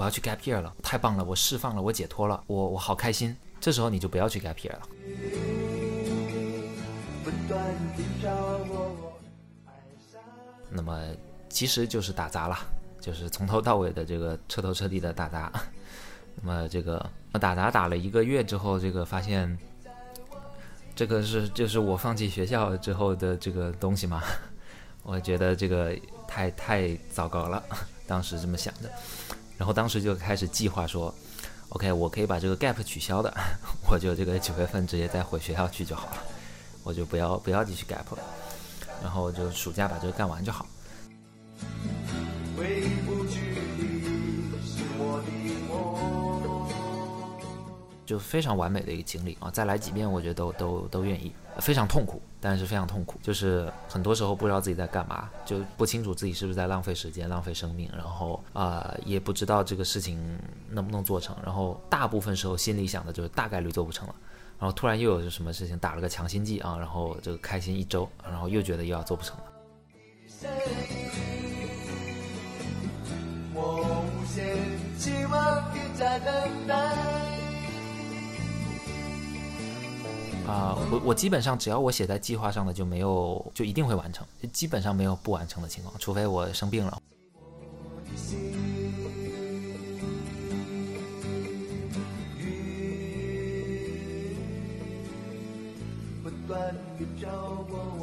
我要去 gap year 了，太棒了，我释放了，我解脱了，我我好开心。这时候你就不要去 gap year 了。那么其实就是打杂了，就是从头到尾的这个彻头彻底的打杂。那么这个打杂打了一个月之后，这个发现，这个是就是我放弃学校之后的这个东西嘛？我觉得这个太太糟糕了，当时这么想的。然后当时就开始计划说，OK，我可以把这个 gap 取消的，我就这个九月份直接再回学校去就好了，我就不要不要继续 gap 了，然后就暑假把这个干完就好。就非常完美的一个经历啊！再来几遍，我觉得都都都愿意。非常痛苦，但是非常痛苦，就是很多时候不知道自己在干嘛，就不清楚自己是不是在浪费时间、浪费生命，然后啊，也不知道这个事情能不能做成。然后大部分时候心里想的就是大概率做不成了。然后突然又有什么事情打了个强心剂啊，然后这个开心一周，然后又觉得又要做不成了。我无限期望你在等待。啊，我我基本上只要我写在计划上的就没有，就一定会完成，基本上没有不完成的情况，除非我生病了。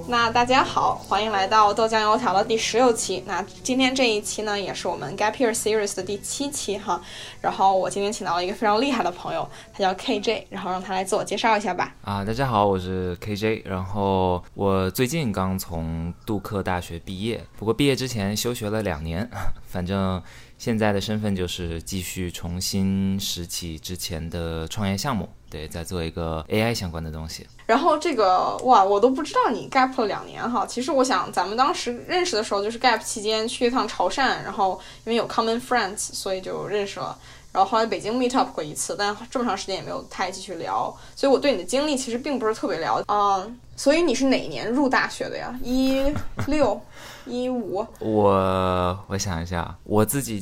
那大家好，欢迎来到豆浆油条的第十六期。那今天这一期呢，也是我们 Gap Year Series 的第七期哈。然后我今天请到了一个非常厉害的朋友，他叫 KJ，然后让他来自我介绍一下吧。啊，大家好，我是 KJ。然后我最近刚从杜克大学毕业，不过毕业之前休学了两年，反正。现在的身份就是继续重新拾起之前的创业项目，对，在做一个 AI 相关的东西。然后这个哇，我都不知道你 gap 了两年哈。其实我想，咱们当时认识的时候就是 gap 期间去一趟潮汕，然后因为有 common friends，所以就认识了。然后后来北京 meet up 过一次，但这么长时间也没有太继续聊，所以我对你的经历其实并不是特别了解。嗯，所以你是哪年入大学的呀？一六。一五，我我想一下，我自己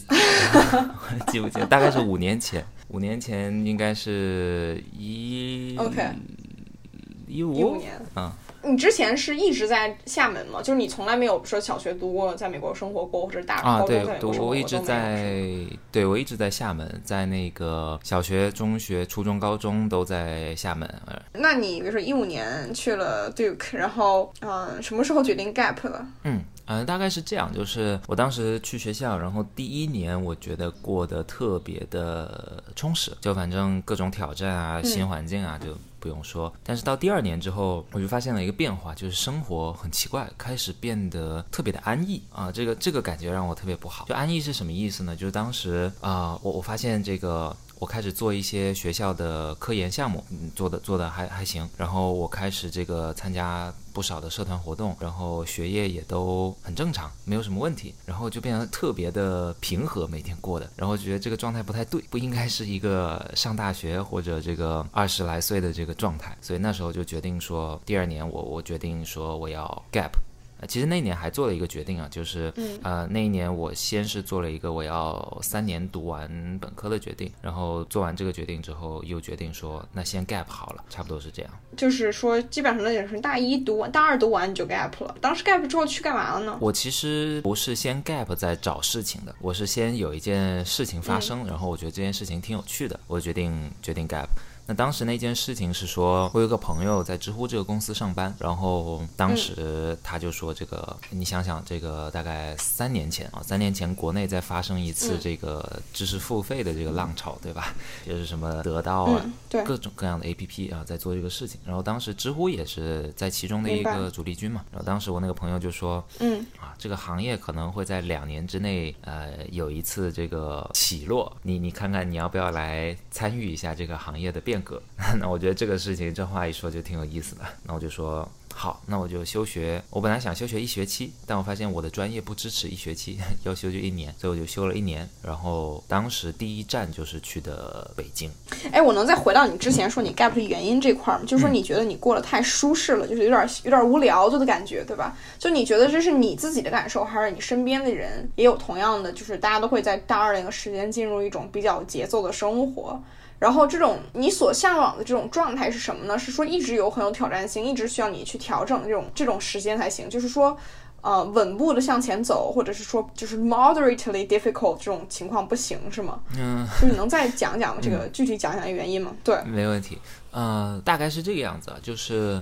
记不清，大概是五年前，五年前应该是一，OK，一五一五年，嗯。你之前是一直在厦门吗？就是你从来没有说小学读过，在美国生活过，或者大高中在美国生活过？我一直在，对我一直在厦门，在那个小学、中学、初中、高中都在厦门。那你比如说一五年去了 Duke，然后嗯，什么时候决定 Gap 了？嗯。嗯，大概是这样，就是我当时去学校，然后第一年我觉得过得特别的充实，就反正各种挑战啊，新环境啊，就不用说。但是到第二年之后，我就发现了一个变化，就是生活很奇怪，开始变得特别的安逸啊，这个这个感觉让我特别不好。就安逸是什么意思呢？就是当时啊，我我发现这个。我开始做一些学校的科研项目，嗯，做的做的还还行。然后我开始这个参加不少的社团活动，然后学业也都很正常，没有什么问题。然后就变得特别的平和，每天过的。然后觉得这个状态不太对，不应该是一个上大学或者这个二十来岁的这个状态。所以那时候就决定说，第二年我我决定说我要 gap。其实那一年还做了一个决定啊，就是，呃，那一年我先是做了一个我要三年读完本科的决定，然后做完这个决定之后，又决定说，那先 gap 好了，差不多是这样。就是说，基本上那也是大一读完，大二读完你就 gap 了。当时 gap 之后去干嘛了呢？我其实不是先 gap 再找事情的，我是先有一件事情发生，然后我觉得这件事情挺有趣的，我决定决定 gap。那当时那件事情是说，我有个朋友在知乎这个公司上班，然后当时他就说，这个你想想，这个大概三年前啊，三年前国内在发生一次这个知识付费的这个浪潮，对吧？就是什么得到啊，各种各样的 APP 啊，在做这个事情。然后当时知乎也是在其中的一个主力军嘛。然后当时我那个朋友就说，嗯，啊，这个行业可能会在两年之内，呃，有一次这个起落。你你看看你要不要来参与一下这个行业的变？变革，那我觉得这个事情这话一说就挺有意思的。那我就说好，那我就休学。我本来想休学一学期，但我发现我的专业不支持一学期，要休就一年，所以我就休了一年。然后当时第一站就是去的北京。哎，我能再回到你之前说你 gap 的原因这块儿吗？就是说你觉得你过得太舒适了，就是有点有点无聊就的感觉，对吧？就你觉得这是你自己的感受，还是你身边的人也有同样的？就是大家都会在大二那个时间进入一种比较节奏的生活。然后这种你所向往的这种状态是什么呢？是说一直有很有挑战性，一直需要你去调整这种这种时间才行。就是说，呃，稳步的向前走，或者是说就是 moderately difficult 这种情况不行是吗？嗯，就是你能再讲讲 这个具体讲讲原因吗？对，没问题。呃，大概是这个样子，就是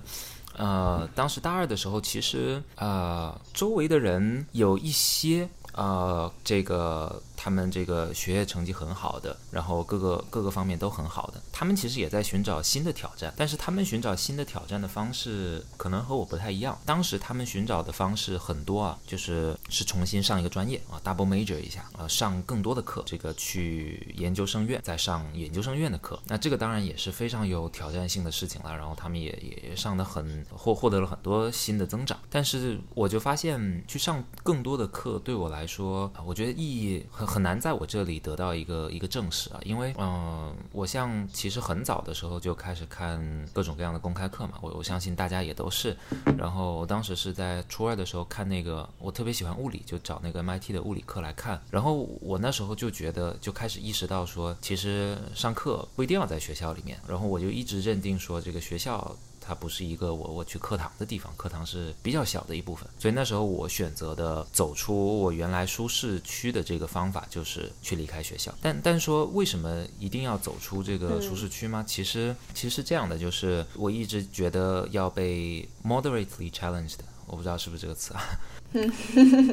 呃，当时大二的时候，其实呃，周围的人有一些呃，这个。他们这个学业成绩很好的，然后各个各个方面都很好的，他们其实也在寻找新的挑战，但是他们寻找新的挑战的方式可能和我不太一样。当时他们寻找的方式很多啊，就是是重新上一个专业啊，double major 一下啊，上更多的课，这个去研究生院再上研究生院的课。那这个当然也是非常有挑战性的事情了。然后他们也也上的很获获得了很多新的增长。但是我就发现去上更多的课对我来说，我觉得意义很。很难在我这里得到一个一个证实啊，因为嗯，我像其实很早的时候就开始看各种各样的公开课嘛，我我相信大家也都是。然后我当时是在初二的时候看那个，我特别喜欢物理，就找那个 MIT 的物理课来看。然后我那时候就觉得，就开始意识到说，其实上课不一定要在学校里面。然后我就一直认定说，这个学校。它不是一个我我去课堂的地方，课堂是比较小的一部分，所以那时候我选择的走出我原来舒适区的这个方法就是去离开学校。但但说为什么一定要走出这个舒适区吗？其实其实是这样的，就是我一直觉得要被 moderately challenged，我不知道是不是这个词啊？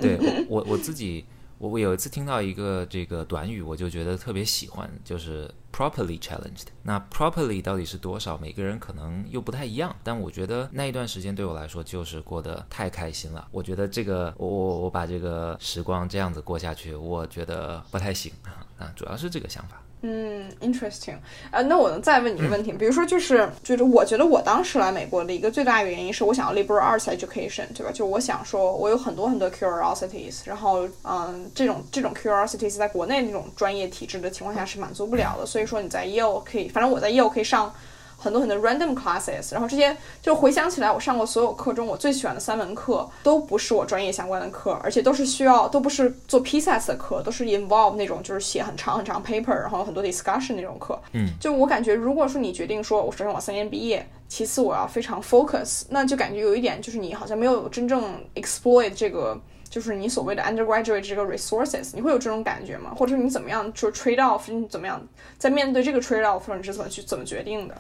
对我我我自己。我我有一次听到一个这个短语，我就觉得特别喜欢，就是 properly challenged。那 properly 到底是多少？每个人可能又不太一样。但我觉得那一段时间对我来说就是过得太开心了。我觉得这个我我我把这个时光这样子过下去，我觉得不太行 啊，主要是这个想法。嗯，interesting，呃，那我能再问你一个问题？比如说，就是就是我觉得我当时来美国的一个最大的原因是我想要 liberal arts education，对吧？就我想说，我有很多很多 curiosities，然后嗯，这种这种 curiosities 在国内那种专业体制的情况下是满足不了的。所以说你在 Yale 可以，反正我在 Yale 可以上。很多很多 random classes，然后这些就回想起来，我上过所有课中我最喜欢的三门课都不是我专业相关的课，而且都是需要都不是做 p s a s 的课，都是 involve 那种就是写很长很长 paper，然后很多 discussion 那种课。嗯，就我感觉，如果说你决定说我首先我三年毕业，其次我要非常 focus，那就感觉有一点就是你好像没有真正 exploit 这个就是你所谓的 undergraduate 这个 resources，你会有这种感觉吗？或者说你怎么样就 trade off，你怎么样在面对这个 trade off，你是怎么去怎么决定的？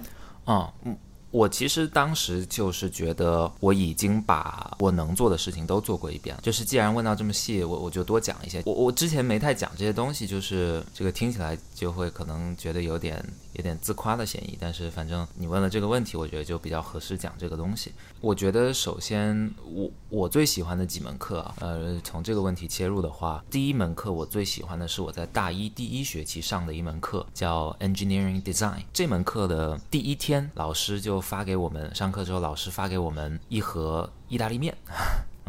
啊，嗯，我其实当时就是觉得我已经把我能做的事情都做过一遍了。就是既然问到这么细，我我就多讲一些。我我之前没太讲这些东西，就是这个听起来就会可能觉得有点。有点自夸的嫌疑，但是反正你问了这个问题，我觉得就比较合适讲这个东西。我觉得首先，我我最喜欢的几门课啊，呃，从这个问题切入的话，第一门课我最喜欢的是我在大一第一学期上的一门课，叫 Engineering Design。这门课的第一天，老师就发给我们，上课之后老师发给我们一盒意大利面。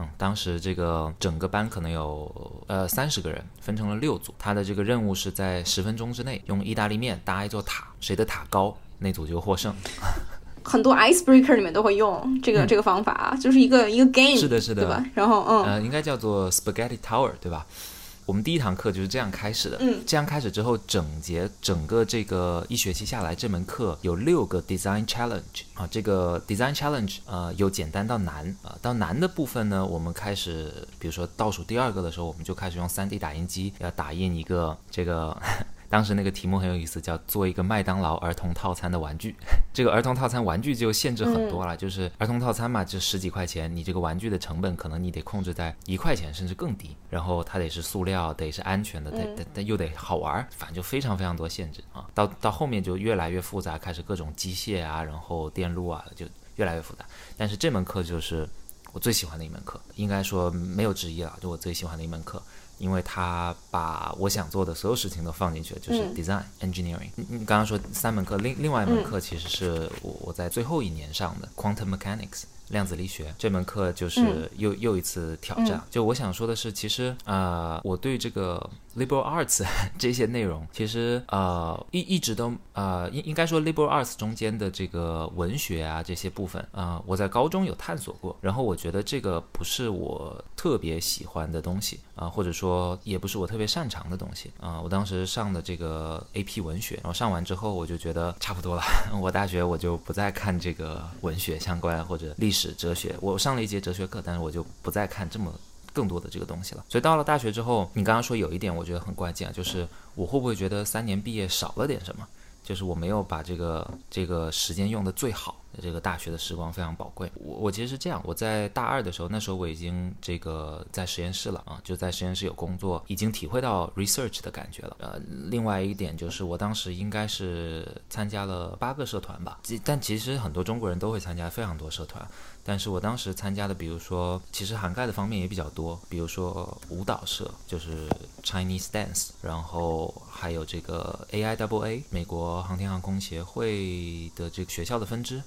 嗯，当时这个整个班可能有呃三十个人，分成了六组。他的这个任务是在十分钟之内用意大利面搭一座塔，谁的塔高，那组就获胜。很多 icebreaker 里面都会用这个这个方法，就是一个一个 game，是的，是的，对吧？然后嗯，呃，应该叫做 spaghetti tower，对吧？我们第一堂课就是这样开始的。嗯，这样开始之后，整节整个这个一学期下来，这门课有六个 design challenge 啊。这个 design challenge 呃，由简单到难啊。到难的部分呢，我们开始，比如说倒数第二个的时候，我们就开始用 3D 打印机要打印一个这个。当时那个题目很有意思，叫做一个麦当劳儿童套餐的玩具。这个儿童套餐玩具就限制很多了，就是儿童套餐嘛，就十几块钱，你这个玩具的成本可能你得控制在一块钱甚至更低。然后它得是塑料，得是安全的，得得得又得好玩，反正就非常非常多限制啊。到到后面就越来越复杂，开始各种机械啊，然后电路啊，就越来越复杂。但是这门课就是我最喜欢的一门课，应该说没有之一了，就我最喜欢的一门课。因为他把我想做的所有事情都放进去了，就是 design engineering。你你刚刚说三门课，另另外一门课其实是我我在最后一年上的 quantum mechanics。量子力学这门课就是又又一次挑战。就我想说的是，其实呃，我对这个 liberal arts 这些内容，其实呃一一直都呃应应该说 liberal arts 中间的这个文学啊这些部分啊，我在高中有探索过，然后我觉得这个不是我特别喜欢的东西啊，或者说也不是我特别擅长的东西啊。我当时上的这个 AP 文学，然后上完之后我就觉得差不多了，我大学我就不再看这个文学相关或者历史、哲学。我上了一节哲学课，但是我就不再看这么。更多的这个东西了，所以到了大学之后，你刚刚说有一点我觉得很关键，就是我会不会觉得三年毕业少了点什么？就是我没有把这个这个时间用的最好。这个大学的时光非常宝贵。我我其实是这样，我在大二的时候，那时候我已经这个在实验室了啊，就在实验室有工作，已经体会到 research 的感觉了。呃，另外一点就是我当时应该是参加了八个社团吧，但其实很多中国人都会参加非常多社团，但是我当时参加的，比如说其实涵盖的方面也比较多，比如说舞蹈社，就是 Chinese dance，然后还有这个 AIAA 美国航天航空协会的这个学校的分支。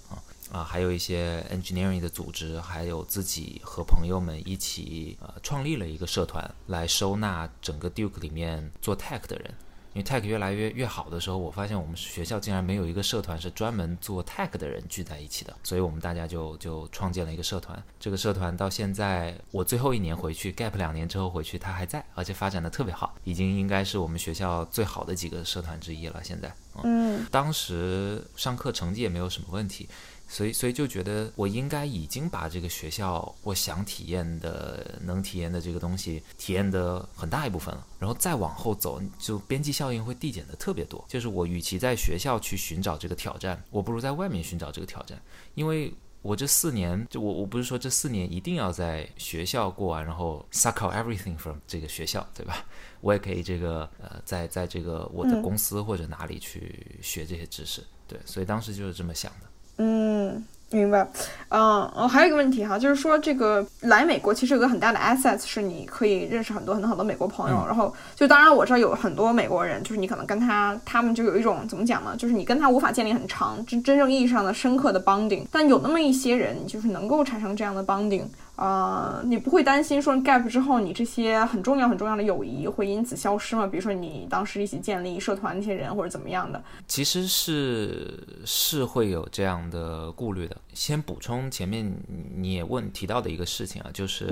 啊，还有一些 engineering 的组织，还有自己和朋友们一起呃创立了一个社团，来收纳整个 Duke 里面做 tech 的人。因为 tech 越来越越好的时候，我发现我们学校竟然没有一个社团是专门做 tech 的人聚在一起的，所以我们大家就就创建了一个社团。这个社团到现在，我最后一年回去 gap 两年之后回去，它还在，而且发展的特别好，已经应该是我们学校最好的几个社团之一了。现在，嗯，当时上课成绩也没有什么问题。所以，所以就觉得我应该已经把这个学校我想体验的、能体验的这个东西体验的很大一部分了。然后再往后走，就边际效应会递减的特别多。就是我与其在学校去寻找这个挑战，我不如在外面寻找这个挑战。因为我这四年，就我我不是说这四年一定要在学校过完，然后 suck out everything from 这个学校，对吧？我也可以这个呃，在在这个我的公司或者哪里去学这些知识。对，所以当时就是这么想的。嗯，明白。嗯，哦，还有一个问题哈，就是说这个来美国其实有个很大的 assets，是你可以认识很多很多很多美国朋友。然后，就当然我知道有很多美国人，就是你可能跟他他们就有一种怎么讲呢？就是你跟他无法建立很长真真正意义上的深刻的 bonding，但有那么一些人，就是能够产生这样的 bonding。呃，你不会担心说 gap 之后，你这些很重要很重要的友谊会因此消失吗？比如说你当时一起建立社团那些人，或者怎么样的？其实是是会有这样的顾虑的。先补充前面你也问提到的一个事情啊，就是，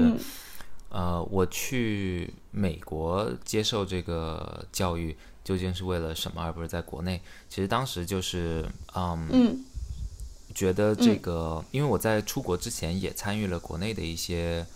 呃，我去美国接受这个教育究竟是为了什么，而不是在国内？其实当时就是，嗯。觉得这个，因为我在出国之前也参与了国内的一些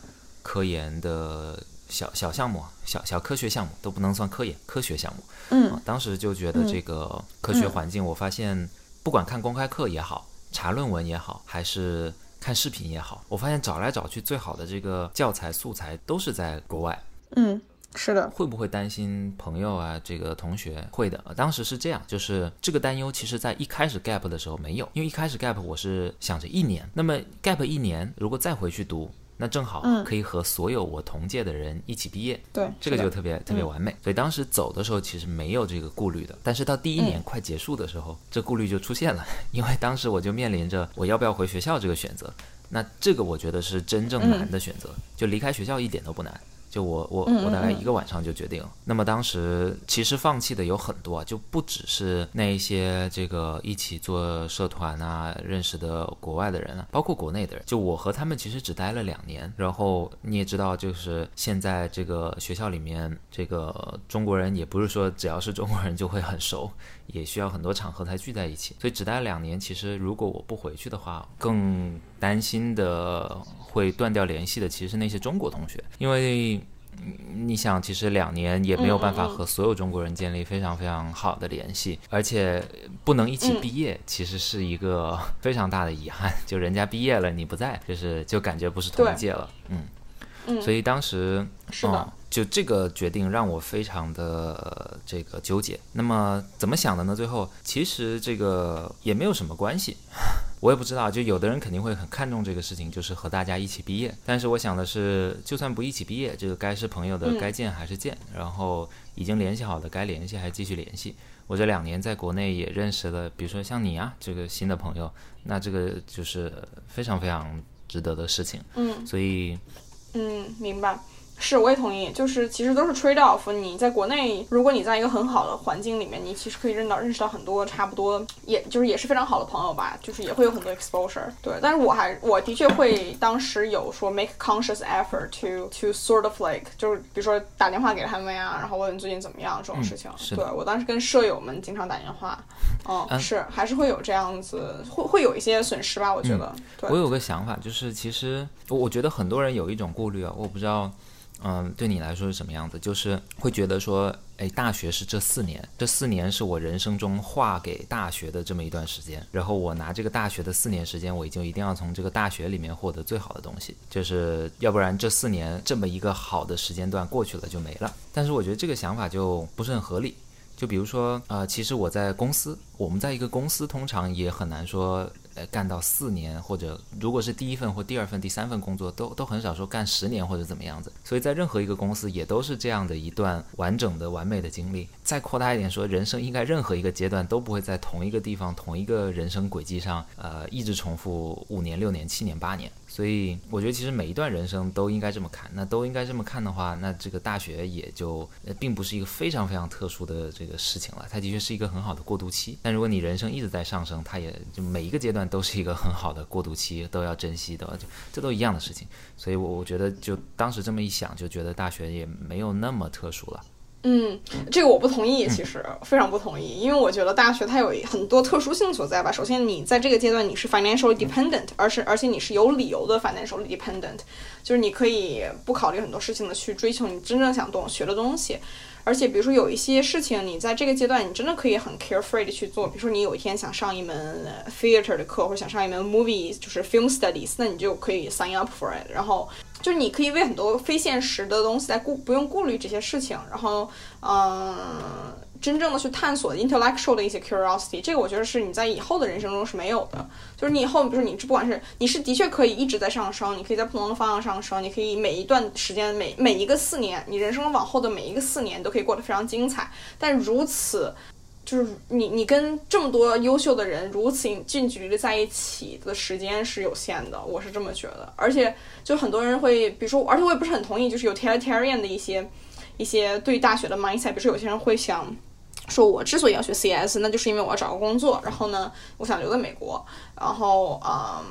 科研的小小项目、小小科学项目，都不能算科研，科学项目。嗯，当时就觉得这个科学环境，我发现不管看公开课也好，查论文也好，还是看视频也好，我发现找来找去最好的这个教材素材都是在国外。嗯。是的，会不会担心朋友啊？这个同学会的。当时是这样，就是这个担忧，其实在一开始 gap 的时候没有，因为一开始 gap 我是想着一年，那么 gap 一年，如果再回去读，那正好可以和所有我同届的人一起毕业。对，这个就特别特别完美。所以当时走的时候其实没有这个顾虑的，但是到第一年快结束的时候，这顾虑就出现了，因为当时我就面临着我要不要回学校这个选择。那这个我觉得是真正难的选择，就离开学校一点都不难。就我我我大概一个晚上就决定了。那么当时其实放弃的有很多啊，就不只是那一些这个一起做社团啊认识的国外的人啊，包括国内的人。就我和他们其实只待了两年。然后你也知道，就是现在这个学校里面，这个中国人也不是说只要是中国人就会很熟，也需要很多场合才聚在一起。所以只待了两年，其实如果我不回去的话，更担心的。会断掉联系的其实是那些中国同学，因为你想，其实两年也没有办法和所有中国人建立非常非常好的联系，而且不能一起毕业，其实是一个 非常大的遗憾。就人家毕业了，你不在，就是就感觉不是同一届了。嗯嗯，所以当时是的，就这个决定让我非常的这个纠结。那么怎么想的呢？最后其实这个也没有什么关系。我也不知道，就有的人肯定会很看重这个事情，就是和大家一起毕业。但是我想的是，就算不一起毕业，这个该是朋友的该见还是见，然后已经联系好的该联系还继续联系。我这两年在国内也认识了，比如说像你啊，这个新的朋友，那这个就是非常非常。值得的事情。嗯所以嗯，明白。是，我也同意。就是其实都是 trade off。你在国内，如果你在一个很好的环境里面，你其实可以认到认识到很多差不多，也就是也是非常好的朋友吧。就是也会有很多 exposure。对，但是我还我的确会当时有说 make conscious effort to to sort of like 就是比如说打电话给他们呀，然后问最近怎么样这种事情。是对我当时跟舍友们经常打电话，嗯，嗯是还是会有这样子，会会有一些损失吧？我觉得。对我有个想法，就是其实我我觉得很多人有一种顾虑啊，我不知道，嗯，对你来说是什么样子，就是会觉得说，哎，大学是这四年，这四年是我人生中划给大学的这么一段时间，然后我拿这个大学的四年时间，我就一定要从这个大学里面获得最好的东西，就是要不然这四年这么一个好的时间段过去了就没了。但是我觉得这个想法就不是很合理。就比如说，呃，其实我在公司，我们在一个公司通常也很难说，呃，干到四年，或者如果是第一份或第二份、第三份工作，都都很少说干十年或者怎么样子。所以在任何一个公司，也都是这样的一段完整的、完美的经历。再扩大一点说，人生应该任何一个阶段都不会在同一个地方、同一个人生轨迹上，呃，一直重复五年、六年、七年、八年。所以我觉得其实每一段人生都应该这么看。那都应该这么看的话，那这个大学也就呃并不是一个非常非常特殊的这个事情了。它的确是一个很好的过渡期。但如果你人生一直在上升，它也就每一个阶段都是一个很好的过渡期，都要珍惜的，就这都一样的事情。所以我我觉得就当时这么一想，就觉得大学也没有那么特殊了。嗯，这个我不同意，其实非常不同意，因为我觉得大学它有很多特殊性所在吧。首先，你在这个阶段你是 financially dependent，而是而且你是有理由的 financially dependent，就是你可以不考虑很多事情的去追求你真正想懂学的东西。而且，比如说有一些事情，你在这个阶段你真的可以很 carefree 的去做。比如说你有一天想上一门 theater 的课，或者想上一门 movie 就是 film studies，那你就可以 sign up for it，然后。就是你可以为很多非现实的东西在顾不用顾虑这些事情，然后嗯，真正的去探索 intellectual 的一些 curiosity，这个我觉得是你在以后的人生中是没有的。就是你以后，比如说你不管是你是的确可以一直在上升，你可以在不同的方向上升，你可以每一段时间每每一个四年，你人生往后的每一个四年都可以过得非常精彩。但如此。就是你，你跟这么多优秀的人如此近距离的在一起的时间是有限的，我是这么觉得。而且，就很多人会，比如说，而且我也不是很同意，就是 utilitarian 的一些一些对大学的 mindset。比如说，有些人会想说，我之所以要学 CS，那就是因为我要找个工作，然后呢，我想留在美国，然后，嗯，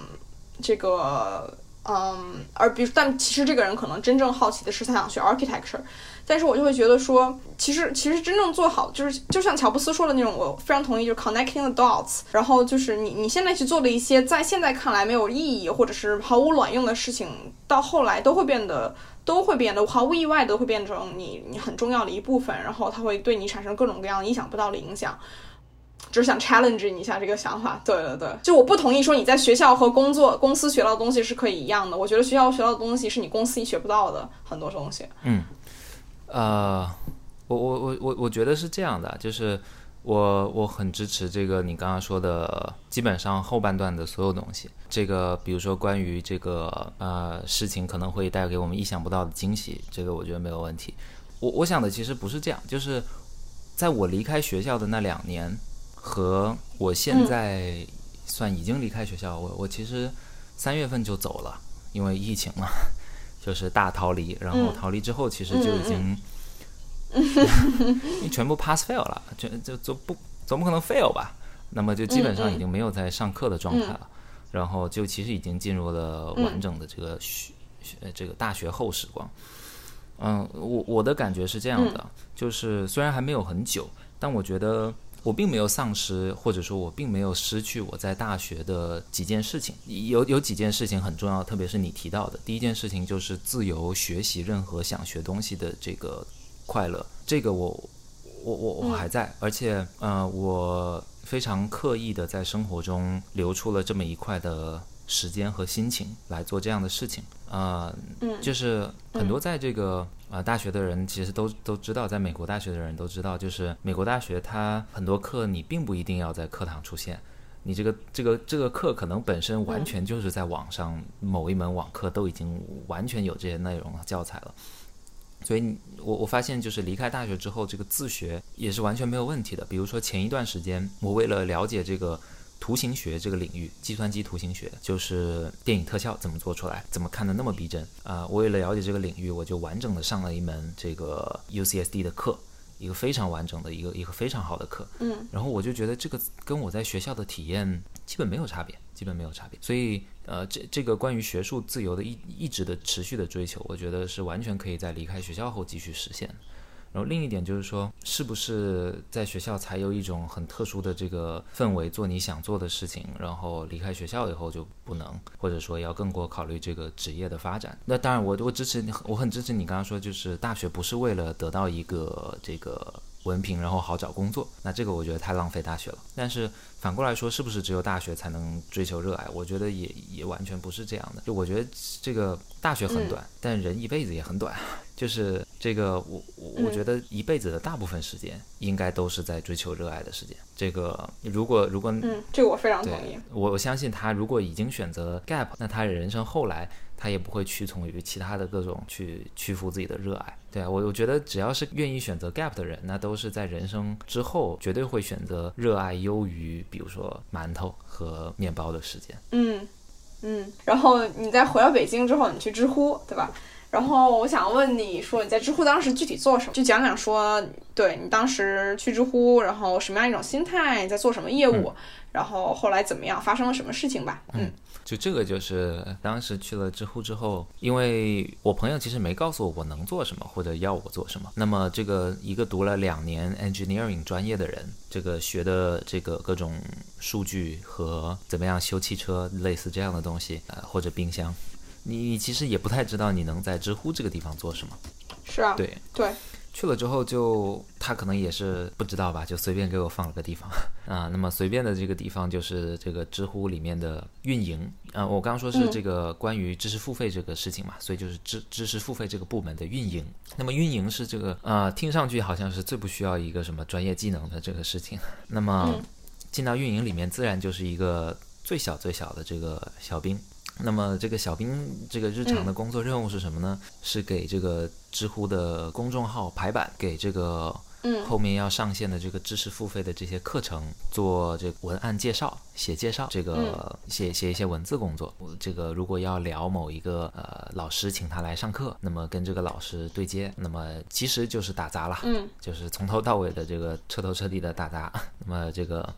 这个，嗯，而比如，但其实这个人可能真正好奇的是他想学 architecture。但是我就会觉得说，其实其实真正做好，就是就像乔布斯说的那种，我非常同意，就是 connecting the dots。然后就是你你现在去做的一些，在现在看来没有意义或者是毫无卵用的事情，到后来都会变得都会变得毫无意外都会变成你你很重要的一部分，然后它会对你产生各种各样意想不到的影响。只是想 challenge 你一下这个想法，对对对，就我不同意说你在学校和工作公司学到的东西是可以一样的。我觉得学校学到的东西是你公司学不到的很多东西。嗯。呃，我我我我我觉得是这样的，就是我我很支持这个你刚刚说的，基本上后半段的所有东西。这个比如说关于这个呃事情可能会带给我们意想不到的惊喜，这个我觉得没有问题。我我想的其实不是这样，就是在我离开学校的那两年和我现在算已经离开学校，我我其实三月份就走了，因为疫情嘛。就是大逃离，然后逃离之后，其实就已经，你全部 pass fail 了，就就就不总不可能 fail 吧？那么就基本上已经没有在上课的状态了，然后就其实已经进入了完整的这个学这个大学后时光。嗯，我我的感觉是这样的，就是虽然还没有很久，但我觉得。我并没有丧失，或者说我并没有失去我在大学的几件事情。有有几件事情很重要，特别是你提到的第一件事情，就是自由学习任何想学东西的这个快乐。这个我我我我还在，而且呃，我非常刻意的在生活中留出了这么一块的时间和心情来做这样的事情。呃，就是很多在这个。啊，大学的人其实都都知道，在美国大学的人都知道，就是美国大学它很多课你并不一定要在课堂出现，你这个这个这个课可能本身完全就是在网上某一门网课都已经完全有这些内容教材了，所以我我发现就是离开大学之后，这个自学也是完全没有问题的。比如说前一段时间，我为了了解这个。图形学这个领域，计算机图形学就是电影特效怎么做出来，怎么看的那么逼真啊！我为了了解这个领域，我就完整的上了一门这个 UCSD 的课，一个非常完整的一个一个非常好的课。嗯，然后我就觉得这个跟我在学校的体验基本没有差别，基本没有差别。所以呃，这这个关于学术自由的一一直的持续的追求，我觉得是完全可以在离开学校后继续实现的。然后另一点就是说，是不是在学校才有一种很特殊的这个氛围，做你想做的事情，然后离开学校以后就不能，或者说要更多考虑这个职业的发展？那当然，我我支持你，我很支持你刚刚说，就是大学不是为了得到一个这个文凭，然后好找工作。那这个我觉得太浪费大学了。但是反过来说，是不是只有大学才能追求热爱？我觉得也也完全不是这样的。就我觉得这个大学很短，但人一辈子也很短。就是这个，我我我觉得一辈子的大部分时间应该都是在追求热爱的时间。这个如果如果嗯，这个我非常同意。我我相信他如果已经选择 gap，那他人生后来他也不会屈从于其他的各种去 屈服自己的热爱。对啊，我我觉得只要是愿意选择 gap 的人，那都是在人生之后绝对会选择热爱优于比如说馒头和面包的时间。嗯嗯，然后你在回到北京之后，你去知乎，对吧？然后我想问你说你在知乎当时具体做什么？就讲讲说，对你当时去知乎，然后什么样一种心态，在做什么业务，然后后来怎么样，发生了什么事情吧？嗯，就这个就是当时去了知乎之后，因为我朋友其实没告诉我我能做什么或者要我做什么。那么这个一个读了两年 engineering 专业的人，这个学的这个各种数据和怎么样修汽车类似这样的东西，呃或者冰箱。你你其实也不太知道你能在知乎这个地方做什么，是啊，对对，去了之后就他可能也是不知道吧，就随便给我放了个地方 啊。那么随便的这个地方就是这个知乎里面的运营啊，我刚刚说是这个关于知识付费这个事情嘛，所以就是知知识付费这个部门的运营。那么运营是这个啊，听上去好像是最不需要一个什么专业技能的这个事情。那么进到运营里面，自然就是一个最小最小的这个小兵。那么这个小兵这个日常的工作任务是什么呢？是给这个知乎的公众号排版，给这个后面要上线的这个知识付费的这些课程做这文案介绍、写介绍，这个写写一些文字工作。这个如果要聊某一个呃老师请他来上课，那么跟这个老师对接，那么其实就是打杂了，嗯，就是从头到尾的这个彻头彻底的打杂。那么这个。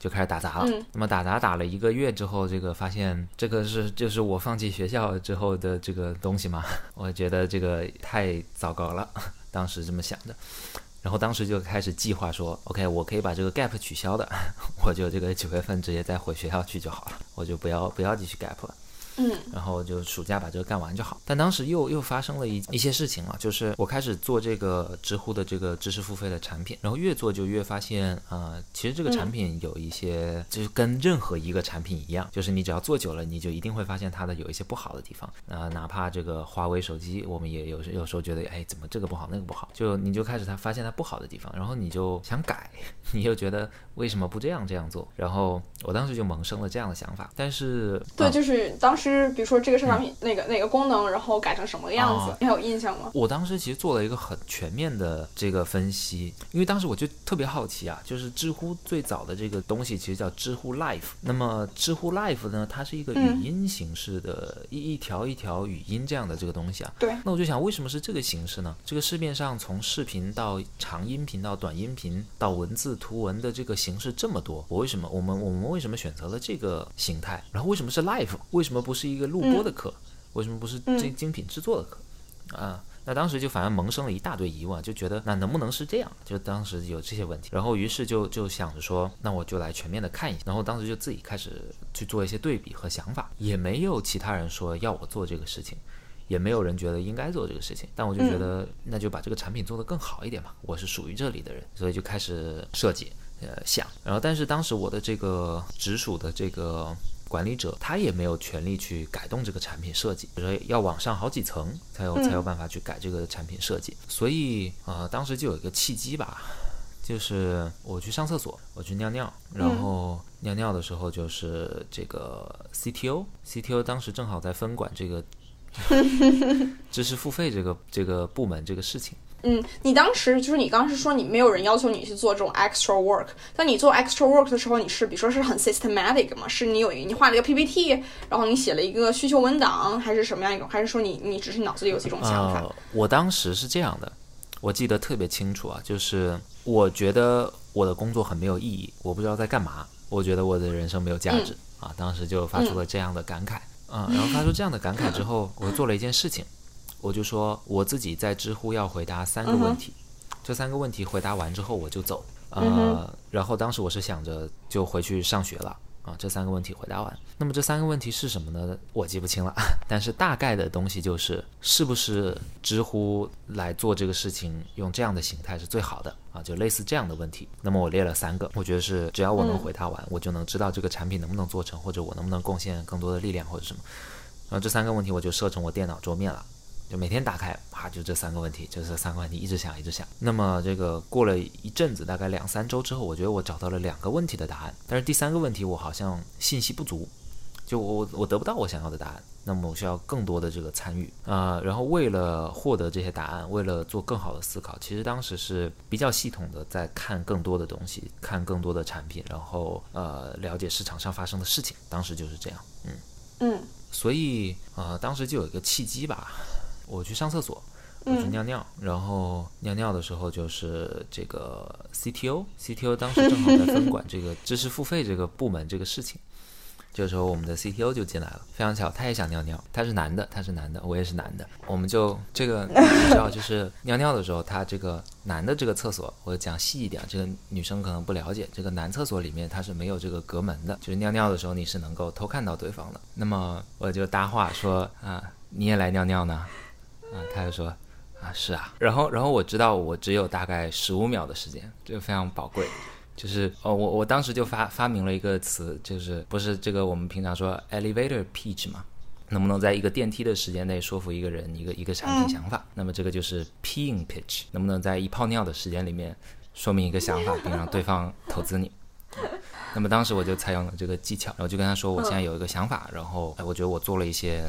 就开始打杂了。那么打杂打了一个月之后，这个发现这个是就是我放弃学校之后的这个东西嘛？我觉得这个太糟糕了，当时这么想的。然后当时就开始计划说，OK，我可以把这个 gap 取消的，我就这个九月份直接再回学校去就好了，我就不要不要继续 gap 了。嗯，然后就暑假把这个干完就好。但当时又又发生了一一些事情啊，就是我开始做这个知乎的这个知识付费的产品，然后越做就越发现，呃，其实这个产品有一些，就是跟任何一个产品一样，就是你只要做久了，你就一定会发现它的有一些不好的地方。呃，哪怕这个华为手机，我们也有有时候觉得，哎，怎么这个不好，那个不好，就你就开始它发现它不好的地方，然后你就想改，你又觉得为什么不这样这样做？然后我当时就萌生了这样的想法。但是，对，就是当时。比如说这个生产品哪个哪个功能，然后改成什么样子，你还有印象吗？我当时其实做了一个很全面的这个分析，因为当时我就特别好奇啊，就是知乎最早的这个东西其实叫知乎 Life，那么知乎 Life 呢，它是一个语音形式的，一一条一条语音这样的这个东西啊。对。那我就想，为什么是这个形式呢？这个市面上从视频到长音频到短音频到文字图文的这个形式这么多，我为什么我们我们为什么选择了这个形态？然后为什么是 Life？为什么不是一个录播的课？为什么不是精精品制作的课？啊，那当时就反而萌生了一大堆疑问，就觉得那能不能是这样？就当时有这些问题，然后于是就就想着说，那我就来全面的看一下。然后当时就自己开始去做一些对比和想法，也没有其他人说要我做这个事情，也没有人觉得应该做这个事情。但我就觉得，那就把这个产品做得更好一点嘛。我是属于这里的人，所以就开始设计，呃，想。然后但是当时我的这个直属的这个。管理者他也没有权利去改动这个产品设计，比如说要往上好几层才有才有办法去改这个产品设计。所以呃，当时就有一个契机吧，就是我去上厕所，我去尿尿，然后尿尿的时候就是这个 CTO，CTO 当时正好在分管这个 知识付费这个这个部门这个事情。嗯，你当时就是你刚是说你没有人要求你去做这种 extra work，但你做 extra work 的时候，你是比如说是很 systematic 吗？是你有一你画了一个 PPT，然后你写了一个需求文档，还是什么样一种？还是说你你只是脑子里有这种想法？呃，我当时是这样的，我记得特别清楚啊，就是我觉得我的工作很没有意义，我不知道在干嘛，我觉得我的人生没有价值、啊，当时就发出了这样的感慨啊，然后发出这样的感慨之后，我做了一件事情，我就说我自己在知乎要回答三个问题，这三个问题回答完之后我就走，呃，然后当时我是想着就回去上学了。啊，这三个问题回答完，那么这三个问题是什么呢？我记不清了，但是大概的东西就是，是不是知乎来做这个事情，用这样的形态是最好的啊？就类似这样的问题。那么我列了三个，我觉得是只要我能回答完，我就能知道这个产品能不能做成，或者我能不能贡献更多的力量或者什么。然后这三个问题我就设成我电脑桌面了。就每天打开，啊，就这三个问题，就这三个问题一直想，一直想。那么这个过了一阵子，大概两三周之后，我觉得我找到了两个问题的答案，但是第三个问题我好像信息不足，就我我得不到我想要的答案，那么我需要更多的这个参与啊、呃然后为了获得这些答案，为了做更好的思考，其实当时是比较系统的在看更多的东西，看更多的产品，然后呃了解市场上发生的事情，当时就是这样，嗯。嗯所以呃，当时就有一个契机吧，我去上厕所，我去尿尿，然后尿尿的时候就是这个 CTO，CTO 当时正好在分管这个知识付费这个部门这个事情。这个时候，我们的 CTO 就进来了，非常巧，他也想尿尿，他是男的，他是男的，我也是男的，我们就这个 你知道，就是尿尿的时候，他这个男的这个厕所，我讲细一点，这个女生可能不了解，这个男厕所里面它是没有这个隔门的，就是尿尿的时候你是能够偷看到对方的。那么我就搭话说啊，你也来尿尿呢？啊，他就说啊是啊，然后然后我知道我只有大概十五秒的时间，这个非常宝贵。就是哦，我我当时就发发明了一个词，就是不是这个我们平常说 elevator pitch 嘛，能不能在一个电梯的时间内说服一个人一个一个产品想法？那么这个就是 peeing pitch，能不能在一泡尿的时间里面说明一个想法，并让对方投资你？那么当时我就采用了这个技巧，然后就跟他说，我现在有一个想法，然后哎，我觉得我做了一些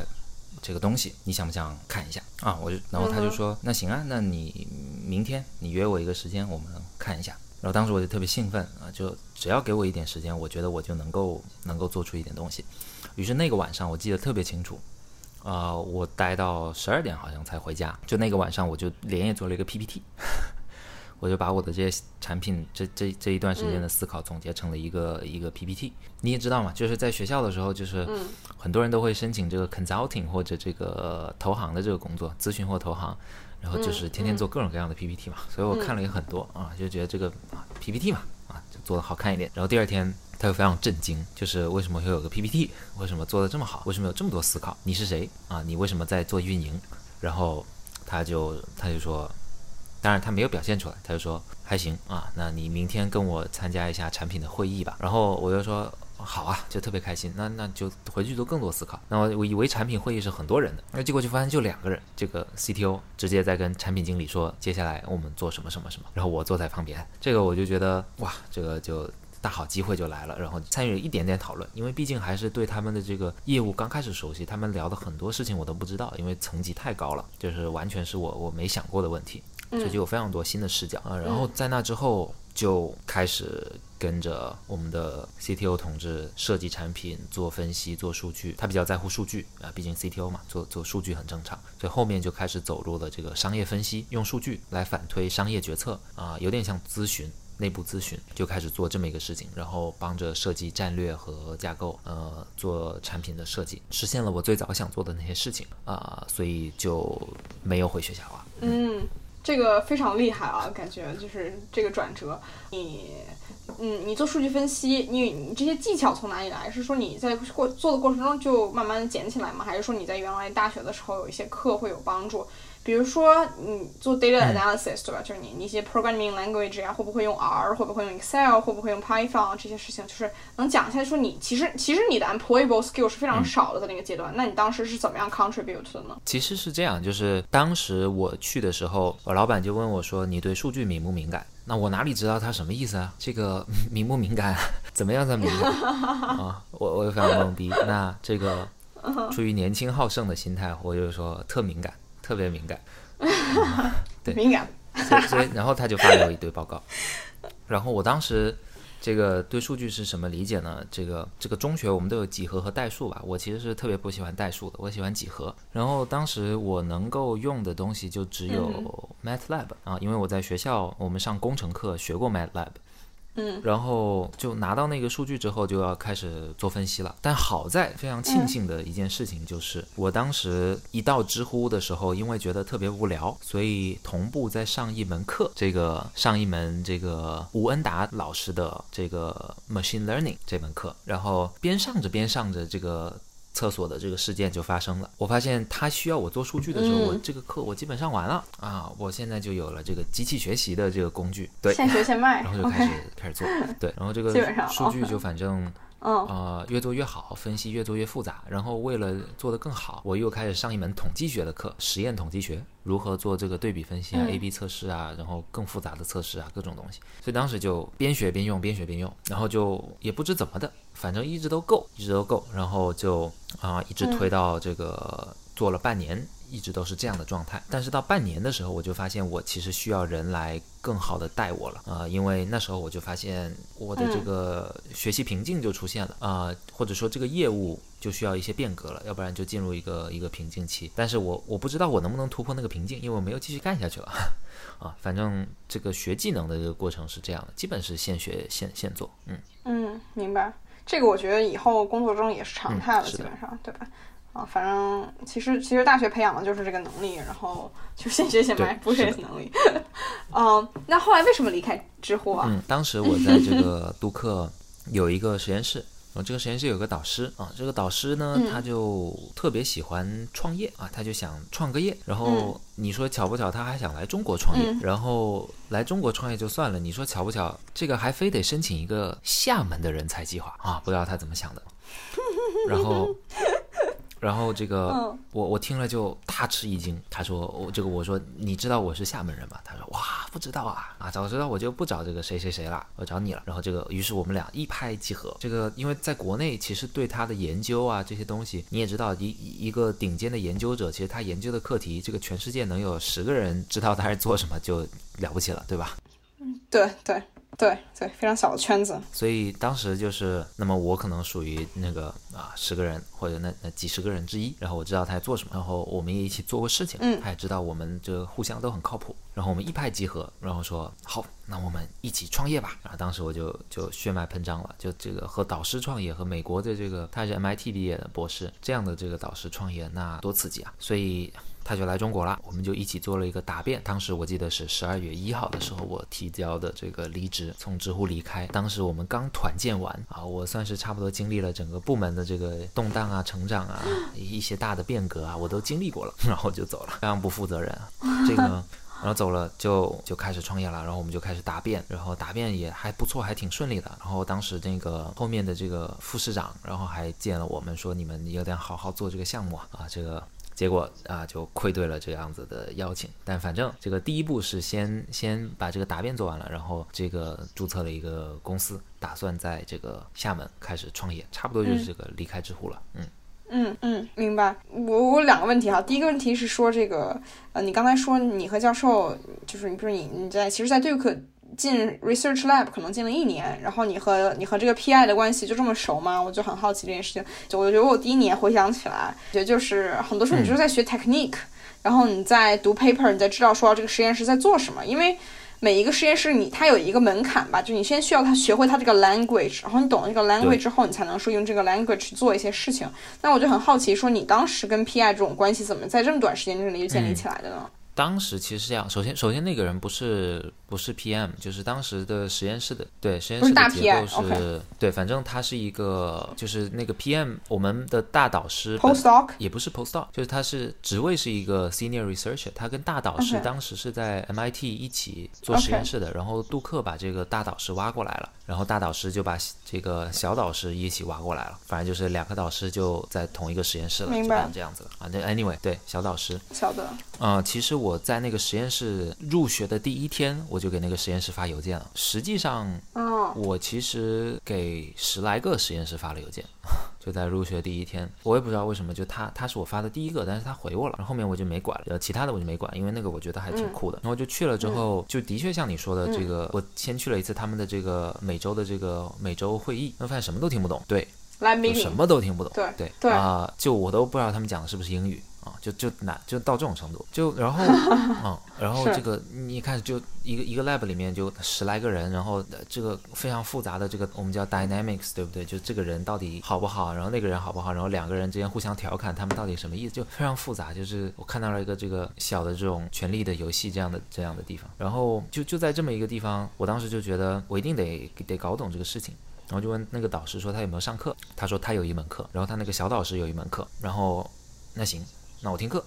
这个东西，你想不想看一下啊？我就，然后他就说，那行啊，那你明天你约我一个时间，我们看一下。然后当时我就特别兴奋啊，就只要给我一点时间，我觉得我就能够能够做出一点东西。于是那个晚上我记得特别清楚，啊、我待到十二点好像才回家。就那个晚上，我就连夜做了一个 PPT，我就把我的这些产品这这这一段时间的思考总结成了一个、一个 PPT。你也知道嘛，就是在学校的时候，就是很多人都会申请这个 consulting 或者这个投行的这个工作，咨询或投行。然后就是天天做各种各样的 PPT 嘛，所以我看了也很多啊，就觉得这个啊 PPT 嘛啊就做的好看一点。然后第二天他就非常震惊，就是为什么会有个 PPT，为什么做的这么好，为什么有这么多思考？你是谁啊？你为什么在做运营？然后他就他就说，当然他没有表现出来，他就说还行啊，那你明天跟我参加一下产品的会议吧。然后我就说。好啊，就特别开心。那那就回去做更多思考。那我我以为产品会议是很多人的，那结果就发现就两个人。这个 CTO 直接在跟产品经理说，接下来我们做什么什么什么。然后我坐在旁边，这个我就觉得哇，这个就大好机会就来了。然后参与了一点点讨论，因为毕竟还是对他们的这个业务刚开始熟悉，他们聊的很多事情我都不知道，因为层级太高了，就是完全是我我没想过的问题，所以就有非常多新的视角啊。然后在那之后就开始。跟着我们的 CTO 同志设计产品、做分析、做数据，他比较在乎数据啊，毕竟 CTO 嘛，做做数据很正常，所以后面就开始走入了这个商业分析，用数据来反推商业决策啊，有点像咨询。内部咨询就开始做这么一个事情，然后帮着设计战略和架构，呃，做产品的设计，实现了我最早想做的那些事情啊、所以就没有回学校啊。嗯，这个非常厉害啊，感觉就是这个转折，你。嗯，你做数据分析，你你这些技巧从哪里来？是说你在过做的过程中就慢慢捡起来吗？还是说你在原来大学的时候有一些课会有帮助？比如说你做 data analysis，、对吧？就是你你一些 programming language 啊，会不会用 R，会不会用 Excel，会不会用 Python 这些事情，就是能讲一下，说你其实其实你的 employable skill 是非常少的在那个阶段，那你当时是怎么样 contribute 的呢？其实是这样，就是当时我去的时候，我老板就问我说：“你对数据敏不敏感？”那我哪里知道他什么意思啊？这个 敏不敏感，怎么样才敏感 啊？我我就非常懵逼。那这个出于年轻好胜的心态，我就说特敏感，特别敏感。对敏感。所以所以然后他就发给我一堆报告，然后我当时。这个对数据是什么理解呢？这个这个中学我们都有几何和代数吧，我其实是特别不喜欢代数的，我喜欢几何。然后当时我能够用的东西就只有 MATLAB 啊，因为我在学校我们上工程课学过 MATLAB。嗯，然后就拿到那个数据之后，就要开始做分析了。但好在非常庆幸的一件事情就是，我当时一到知乎的时候，因为觉得特别无聊，所以同步在上一门课，这个上一门这个吴恩达老师的这个 machine learning 这门课，然后边上着边上着这个。厕所的这个事件就发生了。我发现他需要我做数据的时候，我这个课我基本上完了啊！我现在就有了这个机器学习的这个工具，对，现学现卖，然后就开始开始做，对，然后这个数据就反正。嗯，呃，越做越好，分析越做越复杂。然后为了做得更好，我又开始上一门统计学的课，实验统计学，如何做这个对比分析啊，A/B 测试啊，然后更复杂的测试啊，各种东西。所以当时就边学边用，边学边用，然后就也不知怎么的，反正一直都够，一直都够，然后就啊，一直推到这个做了半年。一直都是这样的状态，但是到半年的时候，我就发现我其实需要人来更好的带我了啊，因为那时候我就发现我的这个学习瓶颈就出现了啊，或者说这个业务就需要一些变革了，要不然就进入一个一个瓶颈期。但是我我不知道我能不能突破那个瓶颈，因为我没有继续干下去了 啊。反正这个学技能的这个过程是这样的，基本是现学现现做。嗯嗯，明白。这个我觉得以后工作中也是常态了，基本上对吧？啊，反正其实其实大学培养的就是这个能力，然后就先学现卖，不是能力。嗯，那后来为什么离开知乎啊？嗯，当时我在这个杜克有一个实验室，然后这个实验室有个导师啊，这个导师呢他就特别喜欢创业啊，他就想创个业。然后你说巧不巧，他还想来中国创业。然后来中国创业就算了，你说巧不巧，这个还非得申请一个厦门的人才计划啊？不知道他怎么想的。然后。然后这个我我听了就大吃一惊。他说我这个我说你知道我是厦门人吗？他说哇不知道啊啊早知道我就不找这个谁谁谁了，我找你了。然后这个于是我们俩一拍即合。这个因为在国内其实对他的研究啊这些东西你也知道一一个顶尖的研究者，其实他研究的课题这个全世界能有十个人知道他是做什么就了不起了，对吧？嗯，对对。对对，非常小的圈子，所以当时就是，那么我可能属于那个啊十个人或者那那几十个人之一，然后我知道他在做什么，然后我们也一起做过事情，嗯，他也知道我们这互相都很靠谱，然后我们一拍即合，然后说好，那我们一起创业吧。然后当时我就就血脉喷张了，就这个和导师创业，和美国的这个他是 MIT 毕业的博士这样的这个导师创业，那多刺激啊！所以。他就来中国了，我们就一起做了一个答辩。当时我记得是十二月一号的时候，我提交的这个离职，从知乎离开。当时我们刚团建完啊，我算是差不多经历了整个部门的这个动荡啊、成长啊、一些大的变革啊，我都经历过了，然后就走了，非常不负责任。这个，然后走了就就开始创业了，然后我们就开始答辩，然后答辩也还不错，还挺顺利的。然后当时那个后面的这个副市长，然后还见了我们，说你们有点好好做这个项目啊，这个。结果啊，就愧对了这样子的邀请。但反正这个第一步是先先把这个答辩做完了，然后这个注册了一个公司，打算在这个厦门开始创业，差不多就是这个离开知乎了。嗯嗯嗯，明白。我我两个问题哈，第一个问题是说这个呃，你刚才说你和教授就是你不是你你在其实，在对课。进 research lab 可能进了一年，然后你和你和这个 PI 的关系就这么熟吗？我就很好奇这件事情。就我觉得我第一年回想起来，觉得就是很多时候你就是在学 technique，然后你在读 paper，你在知道说这个实验室在做什么。因为每一个实验室你它有一个门槛吧，就你先需要他学会他这个 language，然后你懂了这个 language 之后，你才能说用这个 language 去做一些事情。那我就很好奇，说你当时跟 PI 这种关系怎么在这么短时间之内就建立起来的呢？当时其实是这样，首先首先那个人不是不是 PM，就是当时的实验室的对实验室的结构是，对，反正他是一个就是那个 PM，我们的大导师 postdoc 也不是 postdoc，就是他是职位是一个 senior researcher，他跟大导师当时是在 MIT 一起做实验室的，然后杜克把这个大导师挖过来了，然后大导师就把这个小导师一起挖过来了，反正就是两个导师就在同一个实验室了，就这样子了啊。那 anyway，对小导师。小的，嗯，其实我在那个实验室入学的第一天，我就给那个实验室发邮件了。实际上，我其实给十来个实验室发了邮件。就在入学第一天，我也不知道为什么，就他他是我发的第一个，但是他回我了，然后后面我就没管了，呃，其他的我就没管，因为那个我觉得还挺酷的。然后就去了之后，就的确像你说的这个，我先去了一次他们的这个每周的这个每周会议，那发现什么都听不懂，对，就什么都听不懂，对对对啊、就我都不知道他们讲的是不是英语。啊，就就难，就到这种程度，就然后，嗯，然后这个你一开始就一个一个 lab 里面就十来个人，然后呃这个非常复杂的这个我们叫 dynamics，对不对？就这个人到底好不好，然后那个人好不好，然后两个人之间互相调侃，他们到底什么意思，就非常复杂。就是我看到了一个这个小的这种权力的游戏这样的这样的地方，然后就就在这么一个地方，我当时就觉得我一定得得搞懂这个事情。然后就问那个导师说他有没有上课，他说他有一门课，然后他那个小导师有一门课，然后那行，那我听课。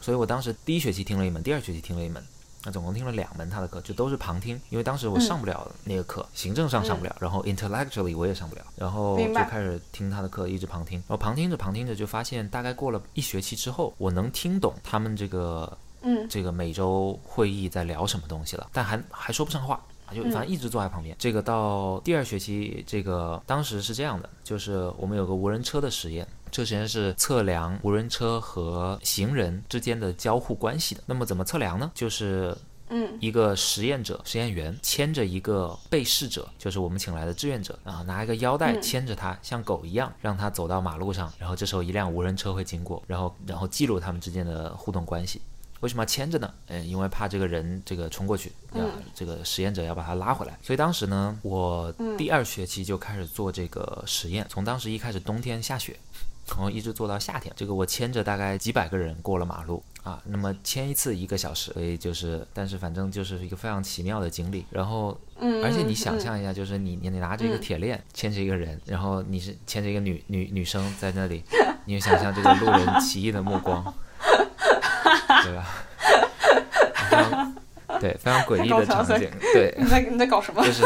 所以我当时第一学期听了一门，第二学期听了一门，那总共听了两门他的课，就都是旁听，因为当时我上不了那个课，行政上上不了，然后 intellectually 我也上不了，然后就开始听他的课，一直旁听，然后旁听着旁听着就发现，大概过了一学期之后，我能听懂他们这个嗯这个每周会议在聊什么东西了，但还还说不上话。就反正一直坐在旁边。这个到第二学期，这个当时是这样的，就是我们有个无人车的实验，这个实验是测量无人车和行人之间的交互关系的。那么怎么测量呢？就是嗯一个实验者、实验员牵着一个被试者，就是我们请来的志愿者啊，拿一个腰带嗯牵着他，像狗一样，让他走到马路上，然后这时候一辆无人车会经过，然后然后记录他们之间的互动关系。为什么要牵着呢？嗯，因为怕这个人这个冲过去，啊，这个实验者要把他拉回来。所以当时呢，我第二学期就开始做这个实验，从当时一开始冬天下雪，然后一直做到夏天。这个我牵着大概几百个人过了马路啊，那么牵一次一个小时，所以就是，但是反正就是一个非常奇妙的经历。然后，嗯，而且你嗯想象一下，就是你你你拿着一个嗯铁链牵着一个人，然后你是牵着一个女女女生在那里，你就想象这个路人奇异的目光，对吧？对，非常诡异的场景，对，你在你在搞什么就是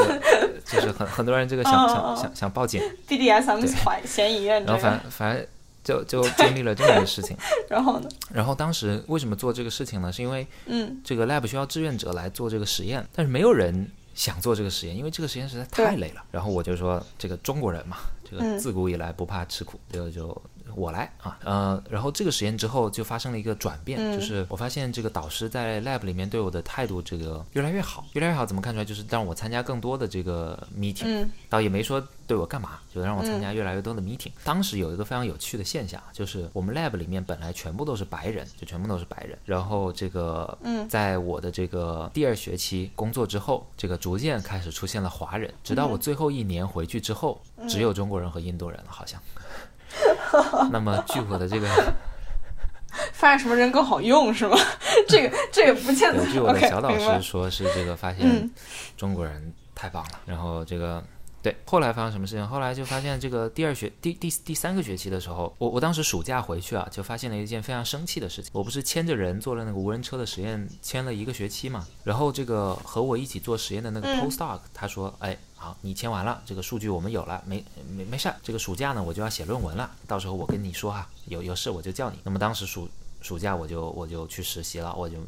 就是很很多人这个想想想想报警，？BDSM 怀嫌疑人然后个，反反正就就经历了这么一个事情。然后呢？然后当时为什么做这个事情呢？是因为嗯这个 lab 需要志愿者来做这个实验，但是没有人想做这个实验，因为这个实验实在太累了。然后我就说，这个中国人嘛，这个嗯自古以来不怕吃苦，就就我来啊，呃，然后这个实验之后就发生了一个转变，嗯就是我发现这个导师在 lab 里面对我的态度这个越来越好，越来越好，怎么看出来？就是让我参加更多的这个 meeting，、嗯倒也没说对我干嘛，就让我参加越来越多的 meeting。当时有一个非常有趣的现象，就是我们 lab 里面本来全部都是白人，就全部都是白人。然后这个，嗯在我的这个第二学期工作之后，这个逐渐开始出现了华人，直到我最后一年回去之后，只有中国人和印度人了，好像。那么据我的这个，发现什么人更好用是吗？这个这个不见得对，。据我的小导师说是这个发现嗯中国人太棒了，然后这个。对，后来发生什么事情？后来就发现这个第二学第第第三个学期的时候，我我当时暑假回去啊，就发现了一件非常生气的事情。我不是牵着人做了那个无人车的实验，牵了一个学期嘛。然后这个和我一起做实验的那个嗯 postdoc，、他说：“哎，好，你签完了，这个数据我们有了，没没没事儿。这个暑假呢，我就要写论文了，到时候我跟你说哈，有有事我就叫你。那么当时暑暑假我就我就去实习了，我就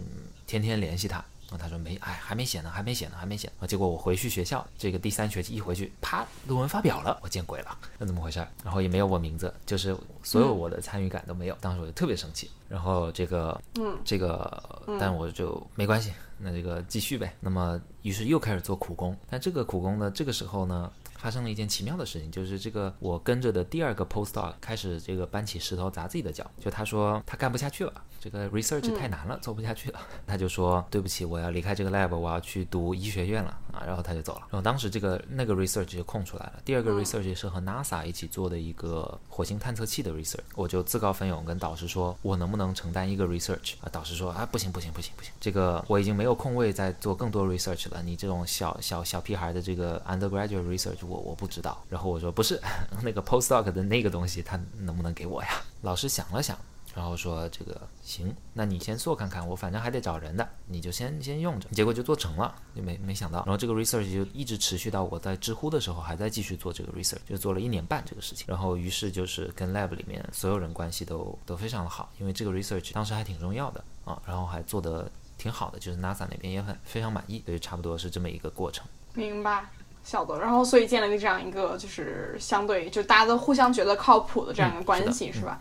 天天联系他。然后他说没，哎，还没写呢，还没写呢，还没写。结果我回去学校，这个第三学期一回去，啪，论文发表了，我见鬼了，那怎么回事？然后也没有我名字，就是所有我的参与感都没有。当时我就特别生气。然后这个，嗯，这个，但我就没关系，那这个继续呗。那么于是又开始做苦工，但这个苦工呢，这个时候呢。发生了一件奇妙的事情，就是这个我跟着的第二个 postdoc 开始这个搬起石头砸自己的脚，就他说他干不下去了，这个 research 太难了，做不下去了，他就说对不起，我要离开这个 lab，我要去读医学院了啊，然后他就走了。然后当时这个那个 research 就空出来了，第二个 research 是和 NASA 一起做的一个火星探测器的 research，我就自告奋勇跟导师说，我能不能承担一个 research 啊？导师说啊，不行不行不行不行，这个我已经没有空位再做更多 research 了，你这种小小小屁孩的这个 undergraduate research 我我不知道。然后我说不是，那个 postdoc 的那个东西他能不能给我呀？老师想了想。然后说这个行，那你先做看看，我反正还得找人的，你就先先用着。结果就做成了，就没没想到。然后这个 research 就一直持续到我在知乎的时候还在继续做这个 research，就做了一年半这个事情。然后于是就是跟 lab 里面所有人关系都都非常的好，因为这个 research 当时还挺重要的啊，然后还做的挺好的，就是 NASA 那边也很非常满意，所以差不多是这么一个过程。明白。晓得。然后所以建立了这样一个就是相对就大家都互相觉得靠谱的这样一个关系，嗯是是吧？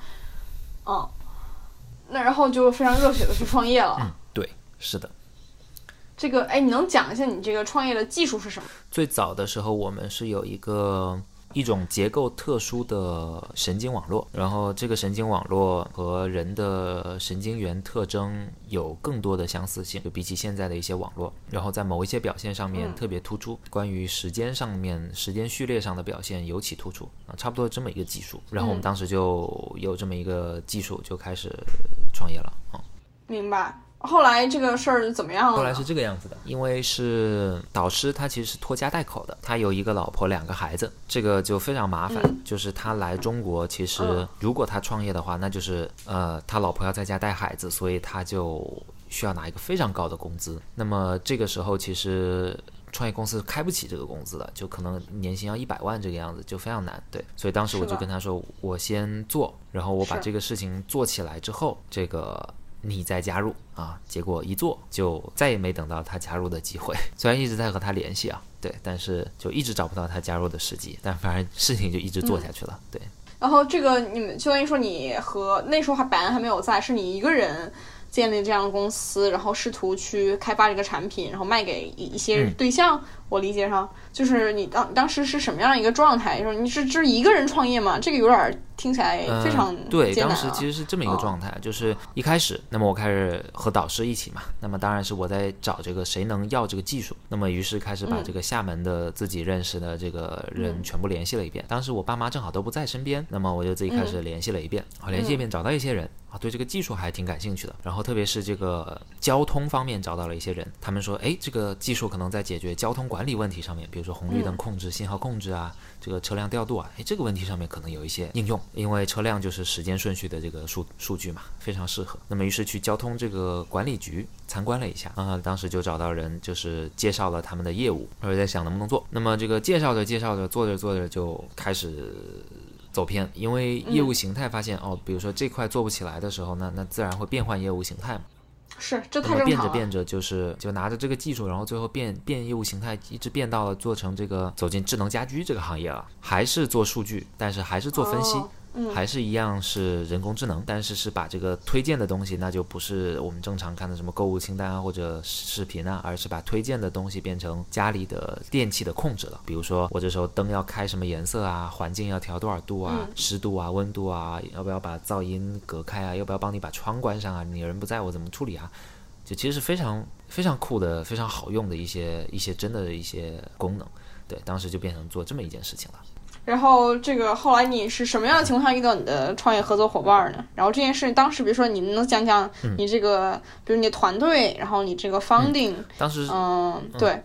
嗯，那然后就非常热血的去创业了。嗯，对，是的。这个哎，你能讲一下你这个创业的技术是什么？最早的时候，我们是有一个一种结构特殊的神经网络，然后这个神经网络和人的神经元特征有更多的相似性，就比起现在的一些网络，然后在某一些表现上面嗯特别突出，关于时间上面、时间序列上的表现尤其突出啊，差不多这么一个技术。然后我们嗯当时就有这么一个技术，就开始创业了啊。明白。后来这个事儿怎么样了？后来是这个样子的，因为是导师，他其实是拖家带口的，他有一个老婆，两个孩子，这个就非常麻烦。嗯就是他来中国，其实嗯如果他创业的话，那就是呃，他老婆要在家带孩子，所以他就需要拿一个非常高的工资。那么这个时候，其实创业公司开不起这个工资的，就可能年薪要一百万这个样子，就非常难。对，所以当时我就跟他说，我先做，然后我把这个事情做起来之后，这个。你再加入啊，结果一做就再也没等到他加入的机会。虽然一直在和他联系啊，对，但是就一直找不到他加入的时机。但反正事情就一直做下去了，对。然后这个你们相当于说你和那时候还白安还没有在，是你一个人建立这样的公司，然后试图去开发这个产品，然后卖给一一些嗯对象。我理解上就是你当当时是什么样一个状态？说你是就是一个人创业吗？这个有点儿听起来非常嗯、对，当时其实是这么一个哦状态，就是一开始，那么我开始和导师一起嘛，那么当然是我在找这个谁能要这个技术，那么于是开始把嗯这个厦门的自己认识的这个人嗯全部联系了一遍。当时我爸妈正好都不在身边，那么我就自己开始联系了一遍，好、联系一遍找到一些人。啊，对这个技术还挺感兴趣的，然后特别是这个交通方面找到了一些人，他们说，哎，这个技术可能在解决交通管理问题上面，比如说红绿灯嗯控制、信号控制啊，这个车辆调度啊，哎，这个问题上面可能有一些应用，因为车辆就是时间顺序的这个数数据嘛，非常适合。那么于是去交通这个管理局参观了一下，啊，当时就找到人，就是介绍了他们的业务，我在想能不能做。那么这个介绍着介绍着，做着做着就开始。走偏，因为业务形态发现、哦，比如说这块做不起来的时候，那那自然会变换业务形态嘛。是这太正常了。变着变着，就是就拿着这个技术，然后最后变变业务形态，一直变到了做成这个走进智能家居这个行业了，还是做数据，但是还是做分析。哦嗯还是一样是人工智能，但是是把这个推荐的东西，那就不是我们正常看的什么购物清单啊或者视频啊，而是把推荐的东西变成家里的电器的控制了。比如说我这时候灯要开什么颜色啊，环境要调多少度啊，嗯湿度啊，温度啊，要不要把噪音隔开啊，要不要帮你把窗关上啊？你人不在我怎么处理啊？就其实是非常非常酷的、非常好用的一些一些真的一些功能。对，当时就变成做这么一件事情了。然后这个后来你是什么样的情况下遇到你的创业合作伙伴呢？然后这件事当时，比如说你能讲讲嗯你这个，比如你的团队，然后你这个 funding，当时嗯，对，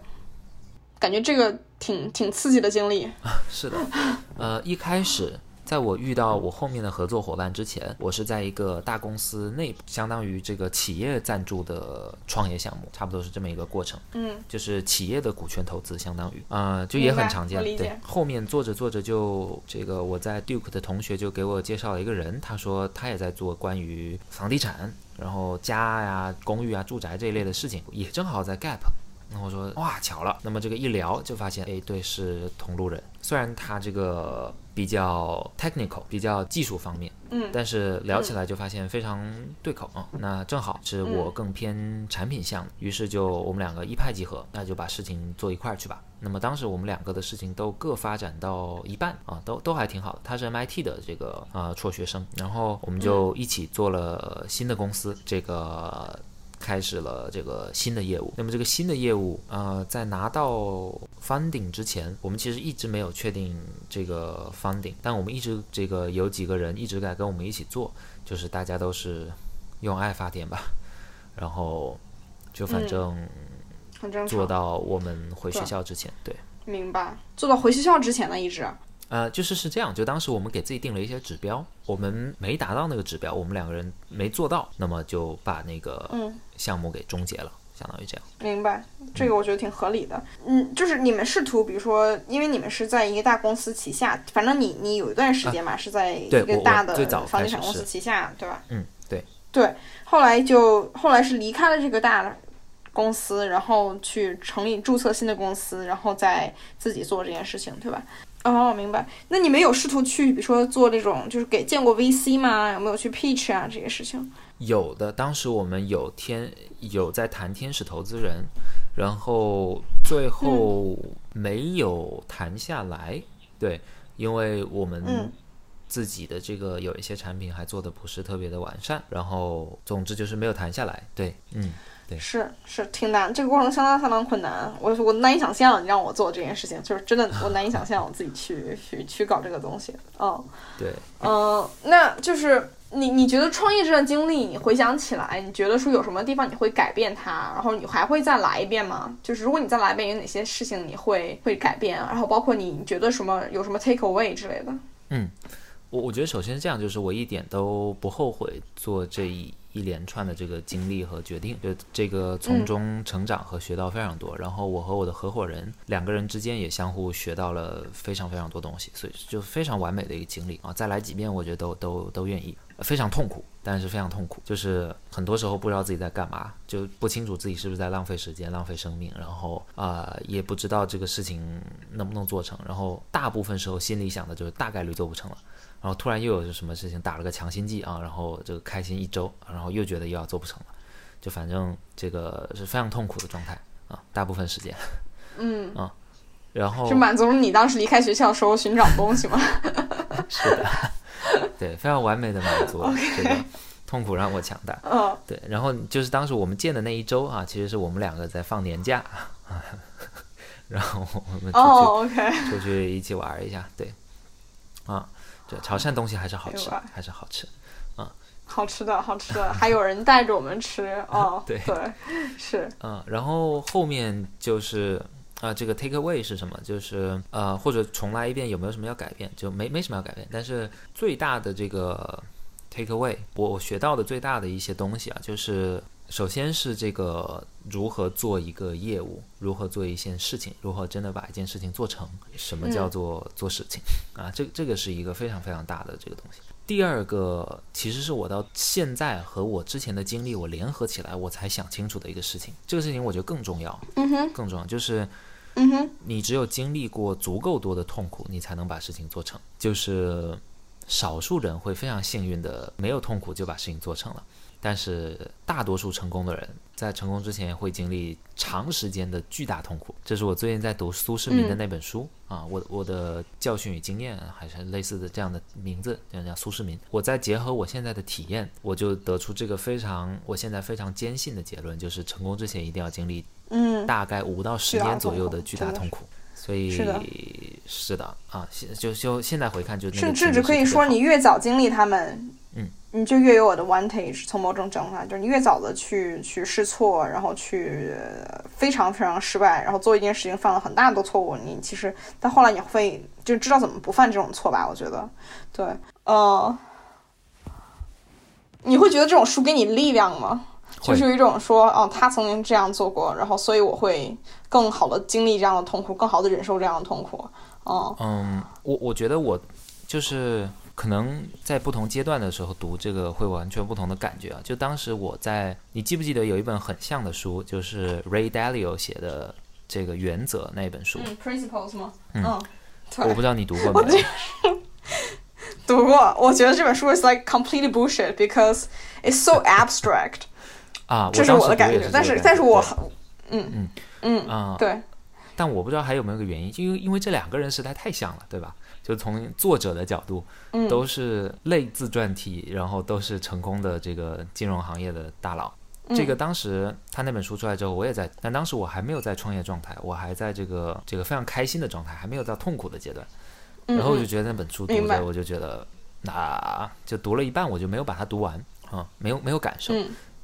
感觉这个挺挺刺激的经历。是的，呃，一开始在我遇到我后面的合作伙伴之前，我是在一个大公司内部，相当于这个企业赞助的创业项目，差不多是这么一个过程。嗯，就是企业的股权投资，相当于，呃，就也很常见对，后面做着做着就这个，我在 Duke 的同学就给我介绍了一个人，他说他也在做关于房地产，然后家呀、公寓啊、住宅这一类的事情，也正好在 Gap。那我说哇，巧了。那么这个一聊就发现，哎，对，是同路人。虽然他这个比较 technical，比较技术方面，嗯但是聊起来就发现非常对口啊、那正好是我更偏产品项的，于是就我们两个一拍即合，那就把事情做一块儿去吧。那么当时我们两个的事情都各发展到一半啊，都都还挺好的。他是 MIT 的这个呃辍学生，然后我们就一起做了新的公司，这个开始了这个新的业务。那么这个新的业务，呃，在拿到 funding 之前，我们其实一直没有确定这个 funding，但我们一直这个有几个人一直在跟我们一起做，就是大家都是用爱发电吧，然后就反正。做到我们回学校之前，对。明白。做到回学校之前呢，一直。呃，就是是这样，就当时我们给自己定了一些指标，我们没达到那个指标，我们两个人没做到，那么就把那个嗯项目给终结了，相当于这样。明白，这个我觉得挺合理的。嗯，就是你们试图，比如说，因为你们是在一个大公司旗下，反正你你有一段时间嘛，是在一个大的房地产公司旗下，对吧？嗯，对。对，后来就后来是离开了这个大的公司，然后去成立注册新的公司，然后再自己做这件事情，对吧？哦，明白。那你们有试图去，比如说做这种，就是给见过 VC 吗？有没有去 pitch 啊这些事情？有的，当时我们有天有在谈天使投资人，然后最后没有谈下来。对，因为我们自己的这个有一些产品还做的不是特别的完善，然后总之就是没有谈下来。对，嗯。是是挺难，这个过程相当相当困难。我我难以想象你让我做这件事情，就是真的我难以想象我自己去去去搞这个东西。嗯，对，嗯，那就是你你觉得创业这段经历，你回想起来，你觉得说有什么地方你会改变它，然后你还会再来一遍吗？就是如果你再来一遍，有哪些事情你会会改变？然后包括你觉得什么有什么 take away 之类的？嗯，我我觉得首先是这样，就是我一点都不后悔做这一。一连串的这个经历和决定，就这个从中成长和学到非常多。然后我和我的合伙人两个人之间也相互学到了非常非常多东西，所以就非常完美的一个经历啊！再来几遍，我觉得都都都愿意。非常痛苦，但是非常痛苦，就是很多时候不知道自己在干嘛，就不清楚自己是不是在浪费时间、浪费生命，然后啊也不知道这个事情能不能做成。然后大部分时候心里想的就是大概率做不成了。然后突然又有什么事情打了个强心剂啊，然后这个开心一周，然后又觉得又要做不成了，就反正这个是非常痛苦的状态啊，大部分时间，嗯啊，然后就满足了你当时离开学校时候寻找东西吗？是的，对，非常完美的满足这个痛苦让我强大，嗯，对，然后就是当时我们见的那一周啊，其实是我们两个在放年假，然后我们出去出去一起玩一下，对，啊。对，潮汕东西还是好吃，还是好吃，嗯，好吃的，好吃的，还有人带着我们吃，哦，对对，是，嗯，然后后面就是啊，这个 take away 是什么？就是呃，或者重来一遍，有没有什么要改变？就没没什么要改变，但是最大的这个 take away，我学到的最大的一些东西啊，就是首先是这个如何做一个业务，如何做一件事情，如何真的把一件事情做成，什么叫做做事情。啊，这这个是一个非常非常大的这个东西。第二个，其实是我到现在和我之前的经历我联合起来，我才想清楚的一个事情。这个事情我觉得更重要，嗯哼，更重要就是，嗯哼，你只有经历过足够多的痛苦，你才能把事情做成。就是少数人会非常幸运的没有痛苦就把事情做成了。但是大多数成功的人在成功之前会经历长时间的巨大痛苦，这是我最近在读苏世民的那本书啊，我我的教训与经验还是类似的这样的名字，叫叫苏世民。我再结合我现在的体验，我就得出这个非常我现在非常坚信的结论，就是成功之前一定要经历嗯大概五到十年左右的巨大痛苦。所以是的，是的啊，现就就现在回看就甚至可以说你越早经历他们。嗯，你就越有 advantage。从某种角度上，就是你越早的去去试错，然后去非常非常失败，然后做一件事情犯了很大的错误，你其实但后来你会就知道怎么不犯这种错吧？我觉得，对，呃，你会觉得这种书给你力量吗？就是有一种说，哦，他曾经这样做过，然后所以我会更好的经历这样的痛苦，更好的忍受这样的痛苦。哦，嗯，我我觉得我就是。可能在不同阶段的时候读这个会完全不同的感觉啊！就当时我在，你记不记得有一本很像的书，就是 Ray Dalio 写的这个《原则》那本书？嗯，Principles 吗？嗯，我不知道你读过没？读过。我觉得这本书 is like completely bullshit because it's so abstract。啊，这是我的感觉。但是，但是我，嗯嗯嗯啊，对。但我不知道还有没有个原因，因为因为这两个人实在太像了，对吧？就从作者的角度，都是类自传体，然后都是成功的这个金融行业的大佬。这个当时他那本书出来之后，我也在，但当时我还没有在创业状态，我还在这个这个非常开心的状态，还没有到痛苦的阶段。然后我就觉得那本书读着，我就觉得，那就读了一半，我就没有把它读完啊，没有没有感受。